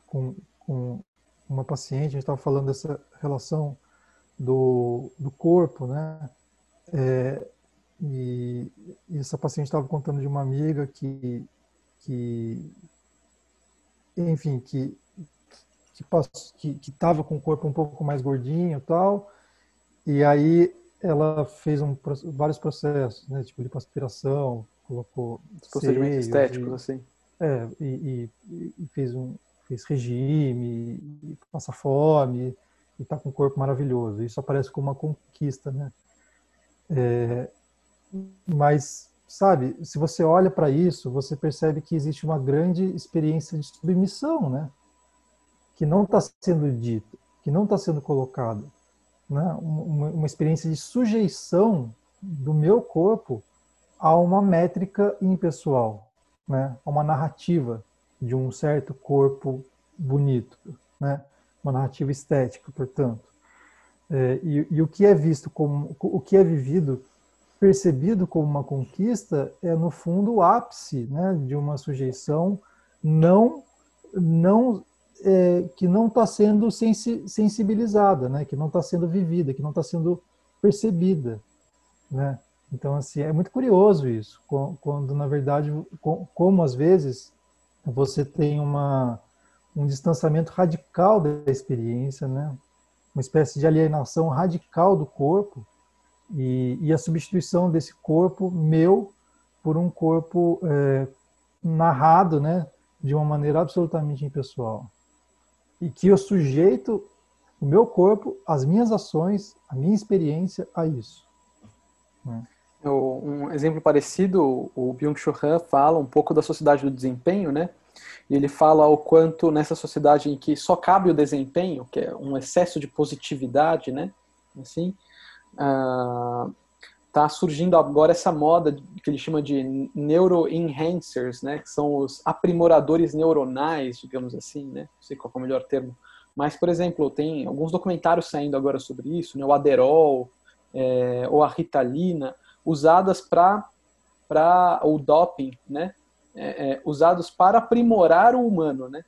com, com uma paciente, a gente estava falando dessa relação do, do corpo, né? É, e, e, essa paciente estava contando de uma amiga que, que enfim, que que que estava com o corpo um pouco mais gordinho e tal, e aí ela fez um, vários processos, né, tipo lipoaspiração, colocou procedimentos estéticos e, assim. É, e, e, e fez um fez regime, passa fome e está com um corpo maravilhoso. Isso aparece como uma conquista, né? É, mas, sabe, se você olha para isso, você percebe que existe uma grande experiência de submissão, né? Que não está sendo dita, que não está sendo colocada. Né? Uma, uma experiência de sujeição do meu corpo a uma métrica impessoal, né? a uma narrativa de um certo corpo bonito, né? uma narrativa estética, portanto. É, e, e, o que é visto como, o que é vivido, percebido como uma conquista, é no fundo o ápice né, de uma sujeição não, não é, que não está sendo sensi, sensibilizada, né, que não está sendo vivida, que não está sendo percebida, né? Então, assim, é muito curioso isso, quando, na verdade, como às vezes você tem uma, um distanciamento radical da experiência, né? uma espécie de alienação radical do corpo e, e a substituição desse corpo meu por um corpo é, narrado né? de uma maneira absolutamente impessoal. E que eu sujeito o meu corpo, as minhas ações, a minha experiência a isso. Né? Um exemplo parecido, o Byung-Chul Han fala um pouco da sociedade do desempenho, né? E ele fala o quanto nessa sociedade em que só cabe o desempenho, que é um excesso de positividade, né? Assim, uh, tá surgindo agora essa moda que ele chama de neuroenhancers, né? Que são os aprimoradores neuronais, digamos assim, né? Não sei qual é o melhor termo. Mas, por exemplo, tem alguns documentários saindo agora sobre isso, né? O Aderol, é, ou a Ritalina, usadas para para o doping, né? É, é, usados para aprimorar o humano, né?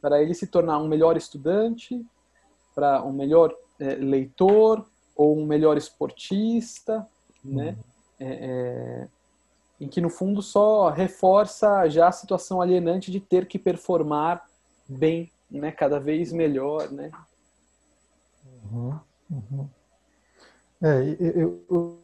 Para ele se tornar um melhor estudante, para um melhor é, leitor ou um melhor esportista, né? Uhum. É, é, em que no fundo só reforça já a situação alienante de ter que performar bem, né? Cada vez melhor, né? Uhum, uhum. É, eu, eu,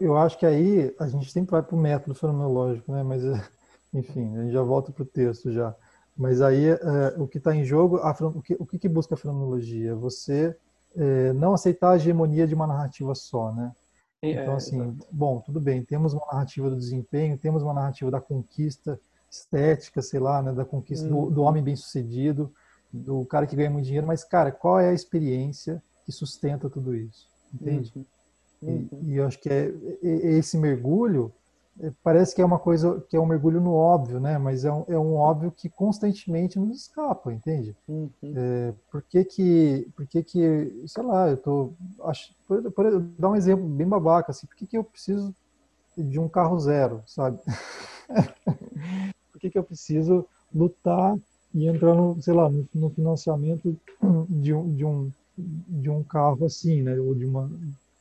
eu, acho que aí a gente sempre vai para o método fenomenológico, né? Mas, enfim, a gente já volta para o texto já. Mas aí é, o que está em jogo, a, o, que, o que, busca a fenomenologia? Você é, não aceitar a hegemonia de uma narrativa só, né? Então, assim, é, bom, tudo bem, temos uma narrativa do desempenho, temos uma narrativa da conquista estética, sei lá, né, da conquista hum. do, do, homem bem-sucedido, do cara que ganha muito dinheiro, mas, cara, qual é a experiência que sustenta tudo isso? Entende? Uhum. Uhum. E, e, eu acho que é, esse mergulho é, parece que é uma coisa que é um mergulho no óbvio, né? Mas é um, é um óbvio que constantemente nos escapa, entende? Uhum. É, por que que, por que que, sei lá, eu tô, acho, por, por, dar um exemplo bem babaca, assim, por que que eu preciso de um carro zero, sabe? por que que eu preciso lutar e entrar no, sei lá, no, no financiamento de um, de um de um carro assim, né? Ou de uma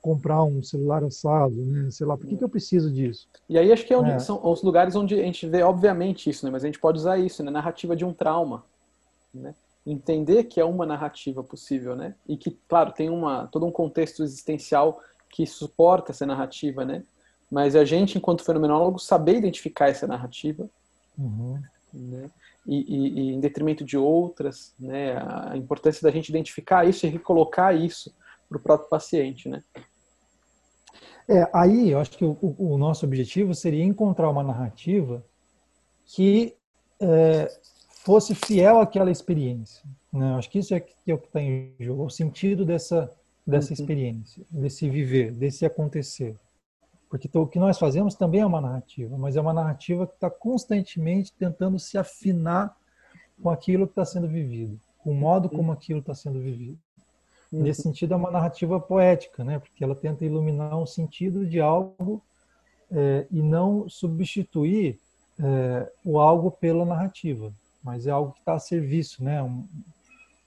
comprar um celular assado, né? Sei lá, por que, que eu preciso disso? E aí acho que é onde, é. são os lugares onde a gente vê, obviamente, isso, né? Mas a gente pode usar isso, né? Narrativa de um trauma, né? Entender que é uma narrativa possível, né? E que, claro, tem uma, todo um contexto existencial que suporta essa narrativa, né? Mas a gente, enquanto fenomenólogo, saber identificar essa narrativa, uhum. né? E, e, e, em detrimento de outras, né? A importância da gente identificar isso e recolocar isso para o próprio paciente, né? É, aí eu acho que o, o, nosso objetivo seria encontrar uma narrativa que é, fosse fiel àquela experiência. Né? Acho que isso é, que é o que está em jogo, o sentido dessa, dessa uhum. experiência, desse viver, desse acontecer. Porque o que nós fazemos também é uma narrativa, mas é uma narrativa que está constantemente tentando se afinar com aquilo que está sendo vivido, com o modo uhum. como aquilo está sendo vivido. Uhum. Nesse sentido, é uma narrativa poética, né? porque ela tenta iluminar um sentido de algo é, e não substituir é, o algo pela narrativa, mas é algo que está a serviço, né? Um,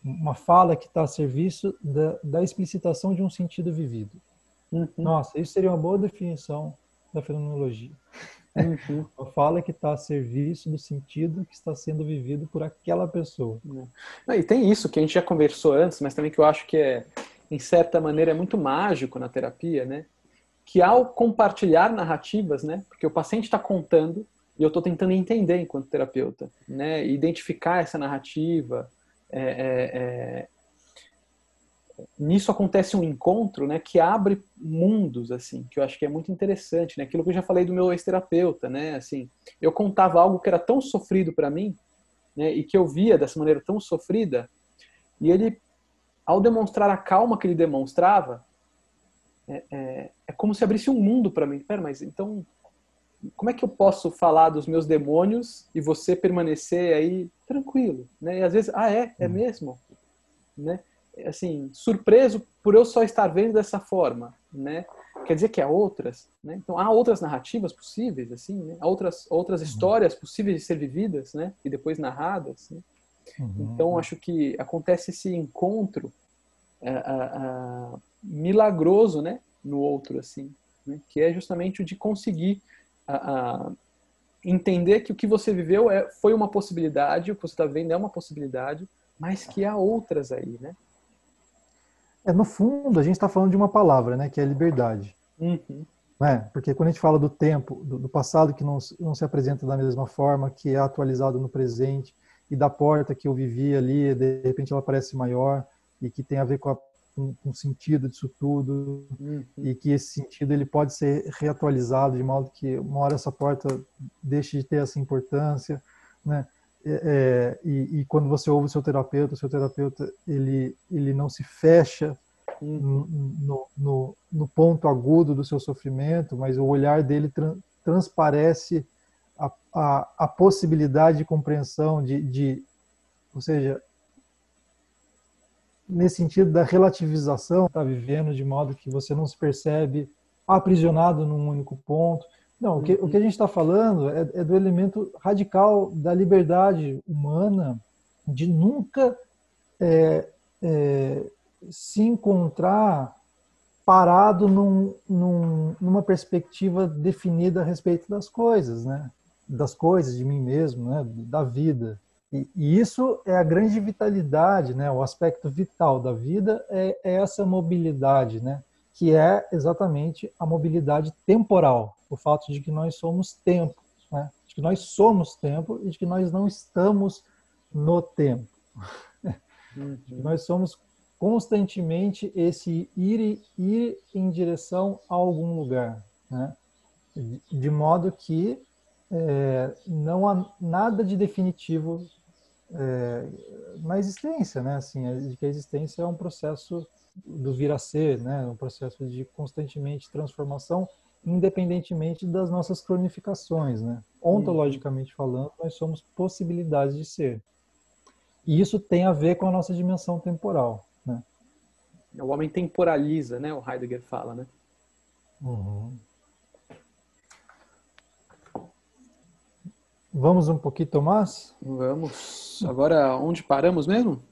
uma fala que está a serviço da, da, explicitação de um sentido vivido. Uhum. Nossa, isso seria uma boa definição da fenomenologia. Uhum. Uma fala que está a serviço do sentido que está sendo vivido por aquela pessoa. É. E tem isso que a gente já conversou antes, mas também que eu acho que é, em certa maneira, é muito mágico na terapia, né? Que ao compartilhar narrativas, né? Porque o paciente está contando e eu estou tentando entender enquanto terapeuta, né? Identificar essa narrativa, é, é, é nisso acontece um encontro, né, que abre mundos, assim, que eu acho que é muito interessante, né? Aquilo que eu já falei do meu ex-terapeuta, né? Assim, eu contava algo que era tão sofrido para mim, né, e que eu via dessa maneira tão sofrida, e ele, ao demonstrar a calma que ele demonstrava, é, é, é como se abrisse um mundo para mim. Pera, mas então, como é que eu posso falar dos meus demônios e você permanecer aí tranquilo, né? E às vezes, ah, é, é hum. mesmo, né? Assim, surpreso por eu só estar vendo dessa forma, né? Quer dizer que há outras, né? Então há outras narrativas possíveis, assim, né? Há outras outras uhum. histórias possíveis de ser vividas, né? E depois narradas. Né? Uhum. Então acho que acontece esse encontro uh, uh, milagroso, né? No outro, assim, né? que é justamente o de conseguir uh, entender que o que você viveu é, foi uma possibilidade, o que você está vendo é uma possibilidade, mas que há outras aí, né? É, no fundo, a gente está falando de uma palavra, né, que é liberdade. Uhum. Né? Porque quando a gente fala do tempo, do, do, passado que não, não se apresenta da mesma forma, que é atualizado no presente, e da porta que eu vivi ali, de repente ela parece maior, e que tem a ver com, a, com, com o sentido disso tudo, uhum. e que esse sentido ele pode ser reatualizado de modo que uma hora essa porta deixe de ter essa importância, né? É, e, e, quando você ouve o seu terapeuta, o seu terapeuta ele, ele não se fecha no, no, no, no ponto agudo do seu sofrimento, mas o olhar dele tra transparece a, a, a, possibilidade de compreensão, de, de, ou seja, nesse sentido da relativização, está vivendo de modo que você não se percebe aprisionado num único ponto. Não, o que, o que a gente está falando é, é, do elemento radical da liberdade humana de nunca é, é, se encontrar parado num, num, numa perspectiva definida a respeito das coisas, né? Das coisas, de mim mesmo, né? Da vida. E, e isso é a grande vitalidade, né? O aspecto vital da vida é, é essa mobilidade, né? Que é exatamente a mobilidade temporal, o fato de que nós somos tempo, né? De que nós somos tempo e de que nós não estamos no tempo. Uhum. nós somos constantemente esse ir, ir em direção a algum lugar, né? de modo que é, não há nada de definitivo é, na existência, né? Assim, de que a existência é um processo do vir a ser, né? Um processo de constantemente transformação, independentemente das nossas cronificações, né? Ontologicamente falando, nós somos possibilidades de ser. E isso tem a ver com a nossa dimensão temporal. O homem temporaliza, né? O Heidegger fala, né? Uhum. Vamos um pouquinho, Tomás? Vamos. Agora, onde paramos mesmo?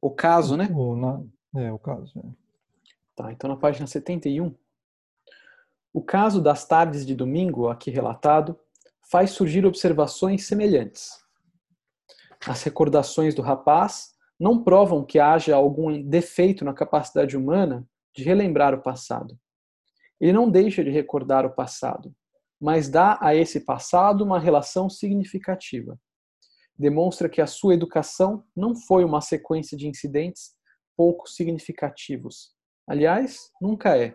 O caso, né? O, na, é, o caso. É. Tá, então na página 71. O caso das tardes de domingo, aqui relatado, faz surgir observações semelhantes. As recordações do rapaz não provam que haja algum defeito na capacidade humana de relembrar o passado. Ele não deixa de recordar o passado, mas dá a esse passado uma relação significativa. Demonstra que a sua educação não foi uma sequência de incidentes pouco significativos. Aliás, nunca é.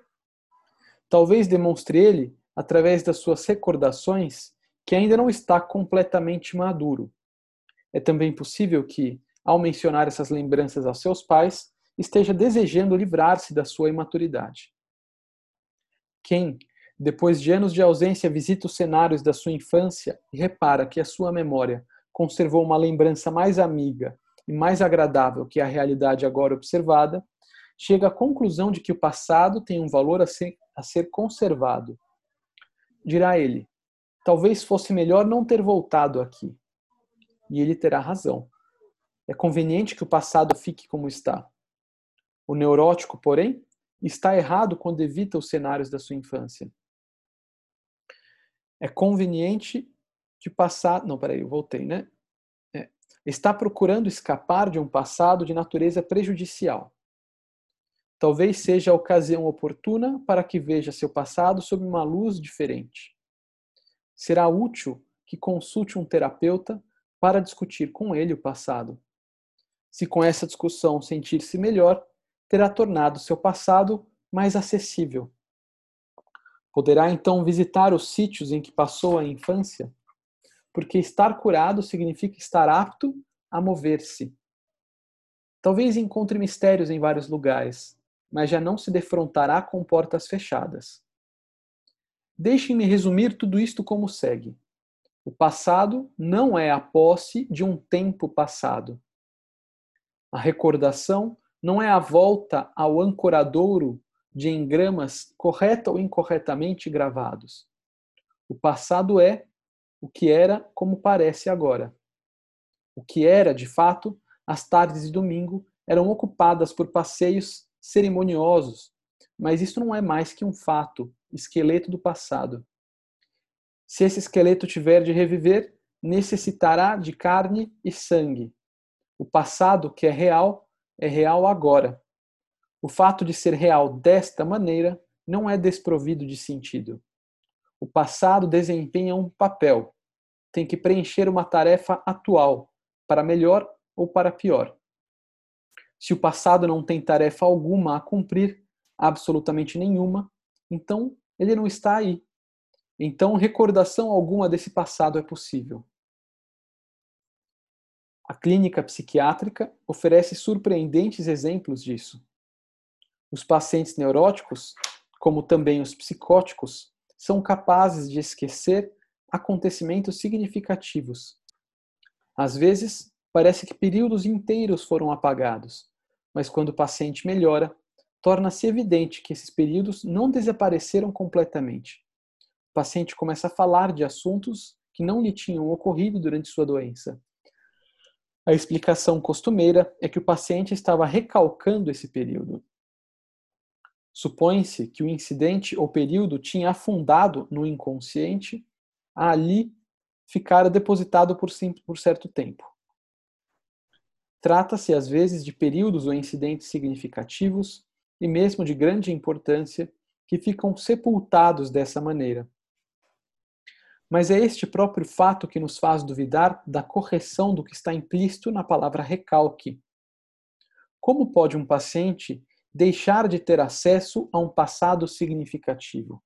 Talvez demonstre ele, através das suas recordações, que ainda não está completamente maduro. É também possível que, ao mencionar essas lembranças aos seus pais, esteja desejando livrar-se da sua imaturidade. Quem, depois de anos de ausência, visita os cenários da sua infância e repara que a sua memória conservou uma lembrança mais amiga e mais agradável que a realidade agora observada, chega à conclusão de que o passado tem um valor a ser, a ser conservado. Dirá ele: talvez fosse melhor não ter voltado aqui. E ele terá razão. É conveniente que o passado fique como está. O neurótico, porém, está errado quando evita os cenários da sua infância. É conveniente que o passado. Não, peraí, eu voltei, né? Está procurando escapar de um passado de natureza prejudicial. Talvez seja a ocasião oportuna para que veja seu passado sob uma luz diferente. Será útil que consulte um terapeuta para discutir com ele o passado se com essa discussão sentir-se melhor, terá tornado seu passado mais acessível. Poderá então visitar os sítios em que passou a infância, porque estar curado significa estar apto a mover-se. Talvez encontre mistérios em vários lugares, mas já não se defrontará com portas fechadas. Deixem-me resumir tudo isto como segue. O passado não é a posse de um tempo passado a recordação não é a volta ao ancoradouro de engramas correta ou incorretamente gravados. O passado é o que era como parece agora. O que era, de fato, as tardes de domingo eram ocupadas por passeios cerimoniosos, mas isso não é mais que um fato, esqueleto do passado. Se esse esqueleto tiver de reviver, necessitará de carne e sangue, o passado, que é real, é real agora. O fato de ser real desta maneira não é desprovido de sentido. O passado desempenha um papel, tem que preencher uma tarefa atual, para melhor ou para pior. Se o passado não tem tarefa alguma a cumprir, absolutamente nenhuma, então ele não está aí. Então recordação alguma desse passado é possível. A clínica psiquiátrica oferece surpreendentes exemplos disso. Os pacientes neuróticos, como também os psicóticos, são capazes de esquecer acontecimentos significativos. Às vezes, parece que períodos inteiros foram apagados, mas quando o paciente melhora, torna-se evidente que esses períodos não desapareceram completamente. O paciente começa a falar de assuntos que não lhe tinham ocorrido durante sua doença a explicação costumeira é que o paciente estava recalcando esse período. Supõe-se que o incidente ou período tinha afundado no inconsciente, ali ficara depositado por, por certo tempo. Trata-se, às vezes, de períodos ou incidentes significativos e mesmo de grande importância que ficam sepultados dessa maneira. Mas é este próprio fato que nos faz duvidar da correção do que está implícito na palavra recalque. Como pode um paciente deixar de ter acesso a um passado significativo?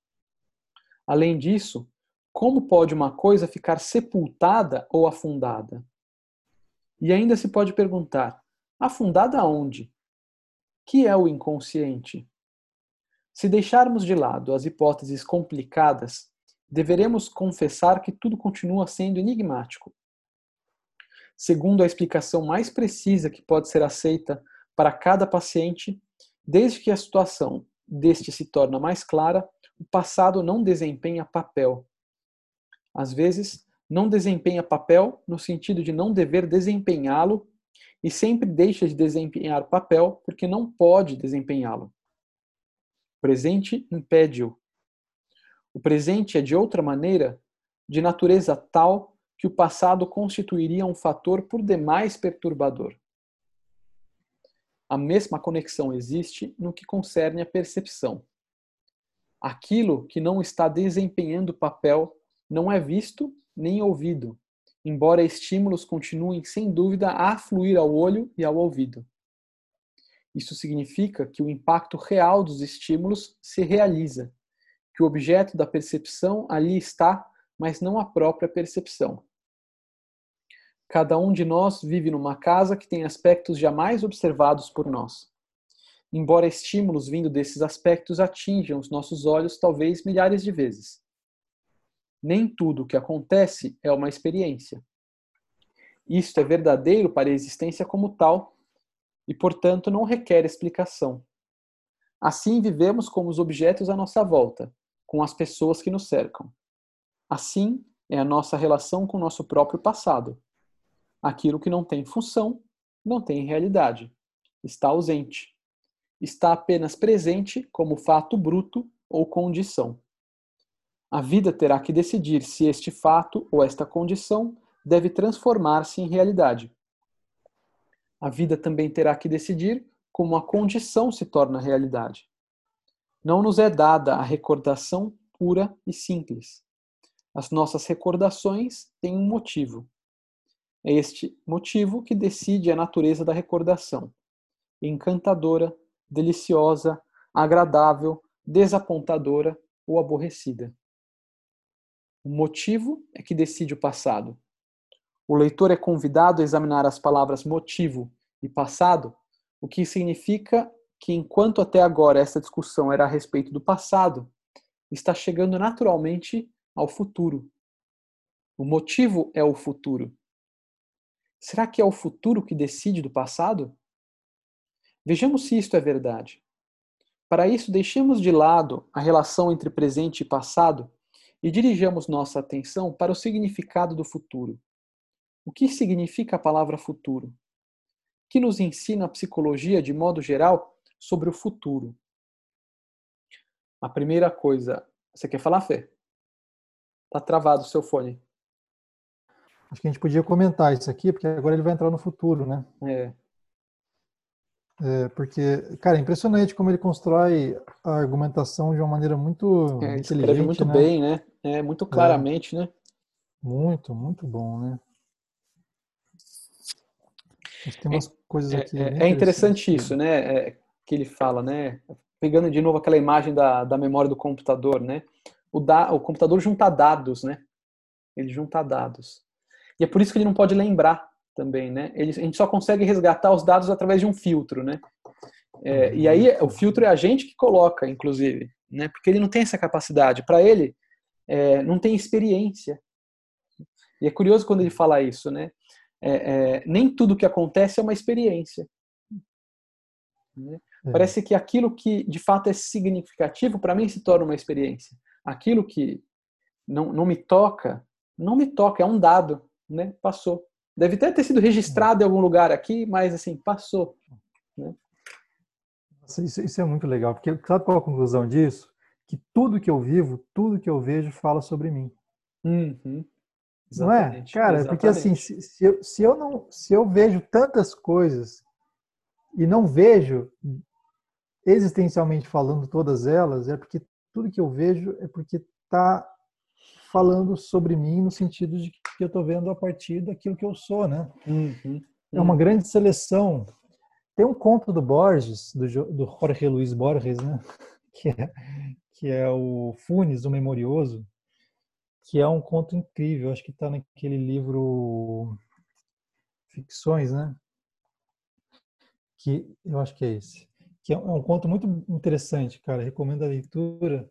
Além disso, como pode uma coisa ficar sepultada ou afundada? E ainda se pode perguntar: afundada onde? Que é o inconsciente? Se deixarmos de lado as hipóteses complicadas, deveremos confessar que tudo continua sendo enigmático. Segundo a explicação mais precisa que pode ser aceita para cada paciente, desde que a situação deste se torna mais clara, o passado não desempenha papel. Às vezes, não desempenha papel no sentido de não dever desempenhá-lo e sempre deixa de desempenhar papel porque não pode desempenhá-lo. O presente impede-o. O presente é de outra maneira, de natureza tal que o passado constituiria um fator por demais perturbador. A mesma conexão existe no que concerne a percepção. Aquilo que não está desempenhando papel não é visto nem ouvido, embora estímulos continuem sem dúvida a fluir ao olho e ao ouvido. Isso significa que o impacto real dos estímulos se realiza, que o objeto da percepção ali está, mas não a própria percepção. Cada um de nós vive numa casa que tem aspectos jamais observados por nós. Embora estímulos vindo desses aspectos atinjam os nossos olhos talvez milhares de vezes. Nem tudo o que acontece é uma experiência. Isto é verdadeiro para a existência como tal e, portanto, não requer explicação. Assim vivemos como os objetos à nossa volta, com as pessoas que nos cercam. Assim é a nossa relação com o nosso próprio passado. Aquilo que não tem função, não tem realidade. Está ausente. Está apenas presente como fato bruto ou condição. A vida terá que decidir se este fato ou esta condição deve transformar-se em realidade. A vida também terá que decidir como a condição se torna realidade. Não nos é dada a recordação pura e simples. As nossas recordações têm um motivo. É este motivo que decide a natureza da recordação. Encantadora, deliciosa, agradável, desapontadora ou aborrecida. O motivo é que decide o passado. O leitor é convidado a examinar as palavras motivo e passado, o que significa que, enquanto até agora essa discussão era a respeito do passado, está chegando naturalmente ao futuro. O motivo é o futuro. Será que é o futuro que decide do passado? Vejamos se isto é verdade. Para isso, deixemos de lado a relação entre presente e passado e dirijamos nossa atenção para o significado do futuro. O que significa a palavra futuro? Que nos ensina a psicologia de modo geral sobre o futuro? A primeira coisa, você quer falar, Fê? Tá travado o seu fone. Acho que a gente podia comentar isso aqui, porque agora ele vai entrar no futuro, né? É. É, porque, cara, é impressionante como ele constrói a argumentação de uma maneira muito é, inteligente. Escreve muito né? bem, né? É, muito claramente, é. né? Muito, muito bom, né? Mas tem umas é, coisas aqui. É, é interessante isso, né? É, que ele fala, né? Pegando de novo aquela imagem da, da memória do computador, né? O, da, o computador junta dados, né? Ele junta dados. E é por isso que ele não pode lembrar também, né? Ele, a gente só consegue resgatar os dados através de um filtro, né? É, e aí o filtro é a gente que coloca, inclusive, né? Porque ele não tem essa capacidade. Para ele, é, não tem experiência. E é curioso quando ele fala isso, né? É, é nem tudo que acontece é uma experiência. Né? É. Parece que aquilo que de fato é significativo para mim se torna uma experiência. Aquilo que não, não me toca, não me toca, é um dado, né? Passou. Deve até ter sido registrado em algum lugar aqui, mas assim, passou. Né? Isso, isso, é muito legal, porque sabe qual a conclusão disso? Que tudo que eu vivo, tudo que eu vejo fala sobre mim. Uhum. Não é? Cara, Exatamente. porque assim, se, se, eu, se, eu não, se eu vejo tantas coisas e não vejo existencialmente falando todas elas, é porque tudo que eu vejo é porque está falando sobre mim no sentido de que eu estou vendo a partir daquilo que eu sou, né? Uhum. É uma grande seleção. Tem um conto do Borges, do, do Jorge Luiz Borges, né? Que é, que é o Funes, o Memorioso, que é um conto incrível. Acho que está naquele livro Ficções, né? Que eu acho que é esse. Que é um é conto muito interessante, cara. Recomendo a leitura.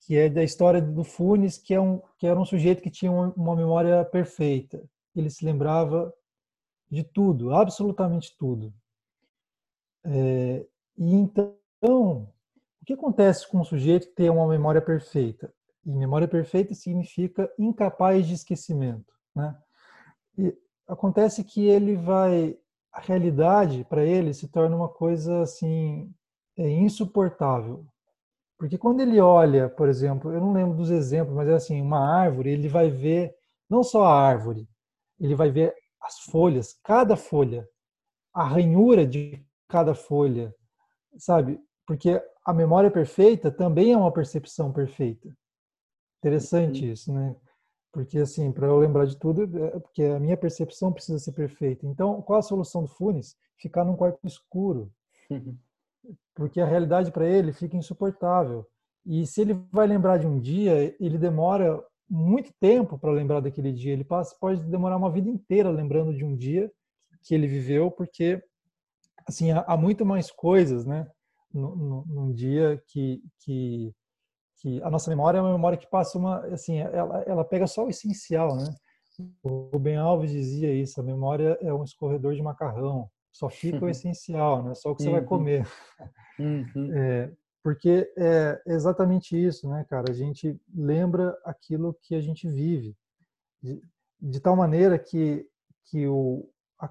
Que é da história do Funes, que é um que era um sujeito que tinha uma memória perfeita. Ele se lembrava de tudo, absolutamente tudo. É, e então, o que acontece com um sujeito que tem uma memória perfeita? E memória perfeita significa incapaz de esquecimento. Né? E acontece que ele vai. A realidade para ele se torna uma coisa assim é insuportável. Porque quando ele olha, por exemplo, eu não lembro dos exemplos, mas é assim, uma árvore, ele vai ver não só a árvore, ele vai ver as folhas, cada folha, a ranhura de cada folha, sabe? Porque a memória perfeita também é uma percepção perfeita. Interessante uhum. isso, né? Porque, assim, para eu lembrar de tudo, é porque a minha percepção precisa ser perfeita. Então, qual a solução do Funes? Ficar num quarto escuro. Uhum. Porque a realidade para ele fica insuportável. E se ele vai lembrar de um dia, ele demora muito tempo para lembrar daquele dia. Ele passa, pode demorar uma vida inteira lembrando de um dia que ele viveu, porque assim há, há muito mais coisas, né? Num dia que, que que a nossa memória é uma memória que passa uma, assim, ela, ela pega só o essencial, né? O Rubem Alves dizia isso, a memória é um escorredor de macarrão, só fica o uhum. essencial, né? Só o que você uhum. vai comer. Uhum. É, porque é exatamente isso, né, cara? A gente lembra aquilo que a gente vive, de, de tal maneira que, que o, a,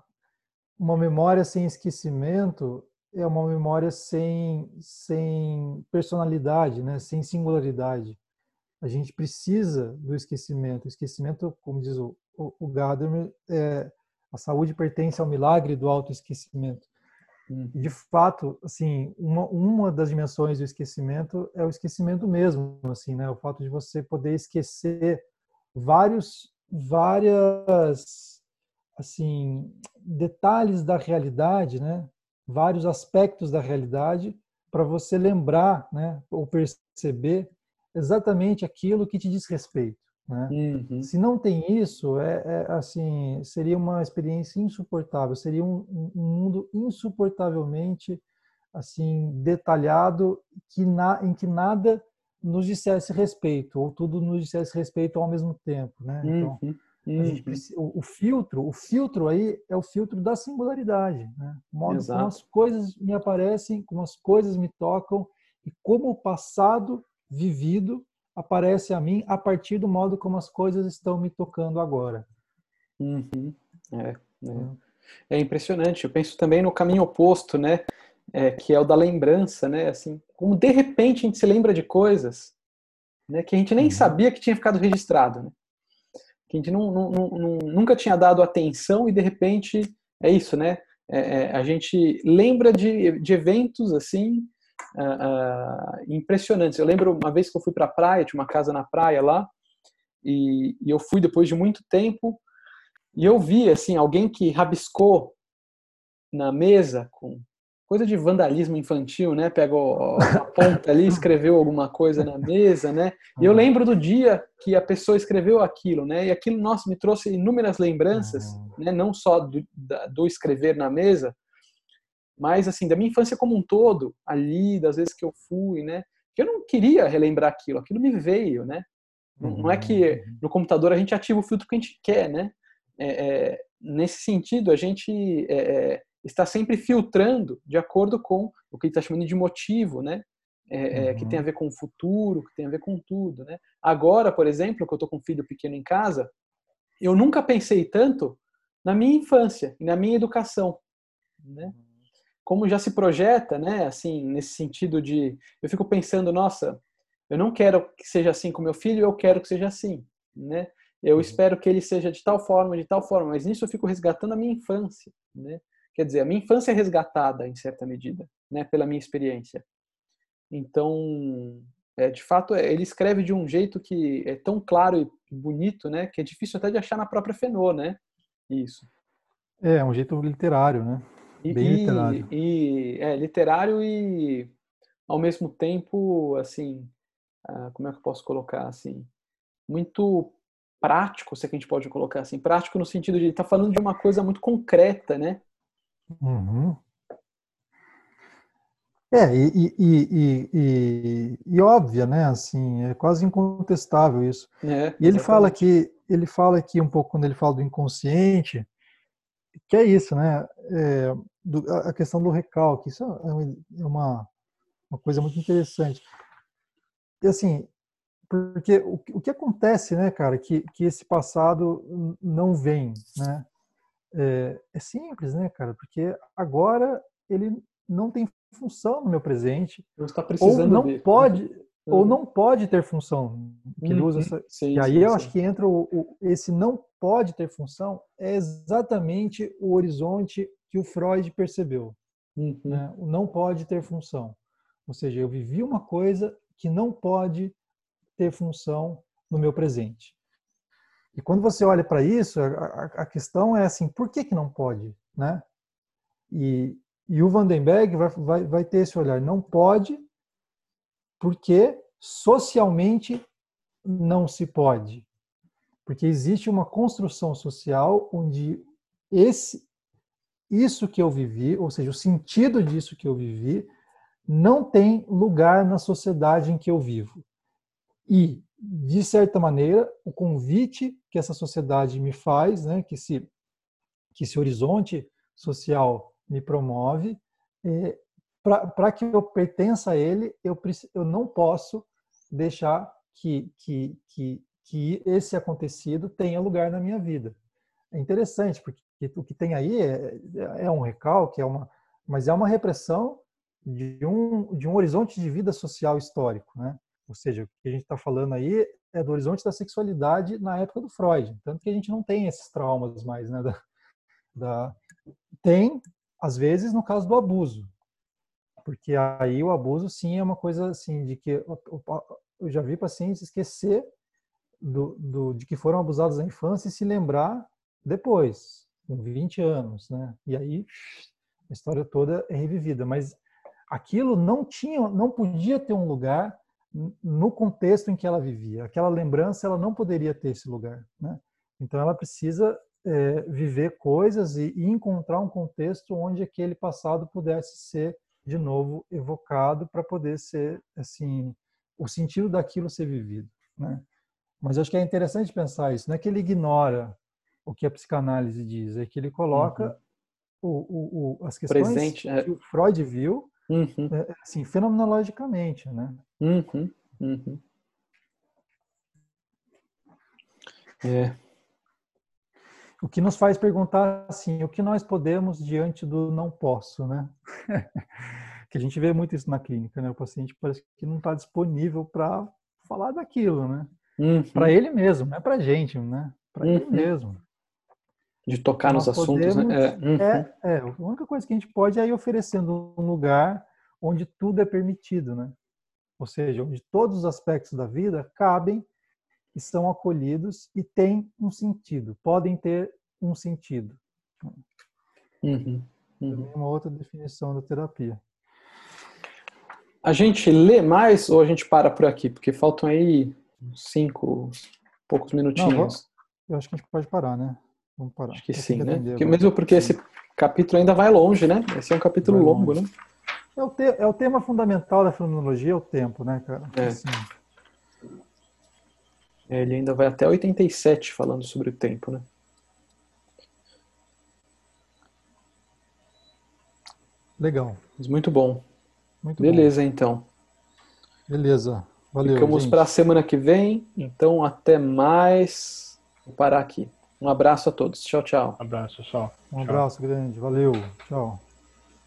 uma memória sem esquecimento é uma memória sem, sem personalidade, né? sem singularidade. A gente precisa do esquecimento. O esquecimento, como diz o, o, o Gadamer, é, a saúde pertence ao milagre do autoesquecimento. Hum. De fato, assim, uma, uma das dimensões do esquecimento é o esquecimento mesmo, assim, né? O fato de você poder esquecer vários, várias, assim, detalhes da realidade, né? vários aspectos da realidade para você lembrar, né, ou perceber exatamente aquilo que te diz respeito. Né? Uhum. Se não tem isso, é, é, assim seria uma experiência insuportável, seria um, um mundo insuportavelmente assim detalhado que na, em que nada nos dissesse respeito ou tudo nos dissesse respeito ao mesmo tempo, né? Então, uhum. Uhum. Precisa, o, o, filtro, o filtro aí é o filtro da singularidade, né? O modo Exato. como as coisas me aparecem, como as coisas me tocam e como o passado vivido aparece a mim a partir do modo como as coisas estão me tocando agora. Uhum. É, é. é, impressionante. Eu penso também no caminho oposto, né? É, que é o da lembrança, né? Assim, como de repente a gente se lembra de coisas, né? Que a gente nem uhum. sabia que tinha ficado registrado. Né? que a gente não, não, não, nunca tinha dado atenção e de repente é isso, né? É, é, a gente lembra de, de eventos assim uh, uh, impressionantes. Eu lembro uma vez que eu fui para a praia, tinha uma casa na praia lá, e, e, eu fui depois de muito tempo e eu vi assim alguém que rabiscou na mesa com coisa de vandalismo infantil, né? Pegou a ponta ali, escreveu alguma coisa na mesa, né? E eu lembro do dia que a pessoa escreveu aquilo, né? E aquilo, nossa, me trouxe inúmeras lembranças, né? Não só do, do escrever na mesa, mas assim da minha infância como um todo, ali, das vezes que eu fui, né? Eu não queria relembrar aquilo, aquilo me veio, né? Não é que uhum. no computador a gente ativa o filtro que a gente quer, né? É, é, nesse sentido, a gente é, é está sempre filtrando de acordo com o que ele está chamando de motivo, né? É, é, que tem a uhum. ver com o futuro, que tem a ver com tudo, né? Agora, por exemplo, que eu estou com um filho pequeno em casa, eu nunca pensei tanto na minha infância e na minha educação, né? Como já se projeta, né? Assim, nesse sentido de, eu fico pensando, nossa, eu não quero que seja assim com meu filho, eu quero que seja assim, né? Eu uhum. espero que ele seja de tal forma, de tal forma, mas nisso eu fico resgatando a minha infância, né? Quer dizer, a minha infância é resgatada em certa medida, né? Pela minha experiência. Então, é, de fato, é, ele escreve de um jeito que é tão claro e bonito, né? Que é difícil até de achar na própria Fenô, né? Isso. É, um jeito literário, né? Bem e, literário. E, é, literário e, ao mesmo tempo, assim, ah, como é que eu posso colocar, assim, muito prático, se é que a gente pode colocar assim, prático no sentido de estar tá falando de uma coisa muito concreta, né? Uhum. É, e, e, e, e, e, óbvia, né? Assim, é quase incontestável isso. É, e ele fala que ele fala aqui um pouco quando ele fala do inconsciente, que é isso, né? É, do, a questão do recalque, isso é, é uma, uma coisa muito interessante. E assim, porque o, o que acontece, né, cara, que, que esse passado não vem, né? É, é simples, né, cara? Porque agora ele não tem função no meu presente. Está precisando ou não ver. pode uhum. ou não pode ter função. Que ele usa uhum. essa... sim, e aí sim, eu sim. acho que entra o, o, esse não pode ter função é exatamente o horizonte que o Freud percebeu. Uhum. Né? O não pode ter função. Ou seja, eu vivi uma coisa que não pode ter função no meu presente. E quando você olha para isso, a, a, questão é assim, por que, que não pode? Né? E, e o Vandenberg vai, vai, vai ter esse olhar, não pode porque socialmente não se pode. Porque existe uma construção social onde esse isso que eu vivi, ou seja, o sentido disso que eu vivi, não tem lugar na sociedade em que eu vivo. E, de certa maneira, o convite que essa sociedade me faz, né, que, esse, que esse horizonte social me promove, é, para que eu pertença a ele, eu, eu não posso deixar que, que, que, que esse acontecido tenha lugar na minha vida. É interessante, porque o que tem aí é, é um recalque, é uma, mas é uma repressão de um, de um horizonte de vida social histórico. Né? Ou seja, o que a gente está falando aí é do horizonte da sexualidade na época do Freud. Tanto que a gente não tem esses traumas mais, né? Da, da... Tem, às vezes, no caso do abuso. Porque aí o abuso, sim, é uma coisa assim, de que eu já vi pacientes esquecer do, do, de que foram abusados na infância e se lembrar depois, com 20 anos, né? E aí a história toda é revivida. Mas aquilo não tinha, não podia ter um lugar no contexto em que ela vivia. Aquela lembrança ela não poderia ter esse lugar, né? Então ela precisa é, viver coisas e, e, encontrar um contexto onde aquele passado pudesse ser de novo evocado para poder ser assim o sentido daquilo ser vivido, né? Mas acho que é interessante pensar isso. Não é que ele ignora o que a psicanálise diz, é que ele coloca uhum. o, o, o, as questões Presente, é. que o Freud viu uhum. é, assim, fenomenologicamente, né? Uhum, uhum. É. O que nos faz perguntar assim, o que nós podemos diante do não posso, né? que a gente vê muito isso na clínica, né? O paciente parece que não está disponível para falar daquilo, né? Uhum. Para ele mesmo, não é para gente, né? Para Uhum. ele mesmo. De tocar nos Nós assuntos, né? podemos- É, uhum. É, é, a única coisa que a gente pode é ir oferecendo um lugar onde tudo é permitido, né? Ou seja, onde todos os aspectos da vida cabem e são acolhidos e têm um sentido, podem ter um sentido. Uhum. É Uhum. uma outra definição da terapia. A gente lê mais ou a gente para por aqui? Porque faltam aí cinco, poucos minutinhos. Eu acho que a gente pode parar, né? Vamos parar. Acho que Eu sim, tenho né? Porque mesmo porque esse capítulo ainda vai longe, né? Esse é um capítulo Vai longo, longe. né? É o, te- é o tema fundamental da fenomenologia, é o tempo, né, cara? É. Assim, Ele ainda vai até 87 falando sobre o tempo, né? legal. Mas muito bom. Muito bom. Beleza, então. Beleza. Valeu. Ficamos para a semana que vem. Então, até mais. Vou parar aqui. Um abraço a todos. Tchau, tchau. Abraço, pessoal. Um Tchau. abraço grande. Valeu. Tchau.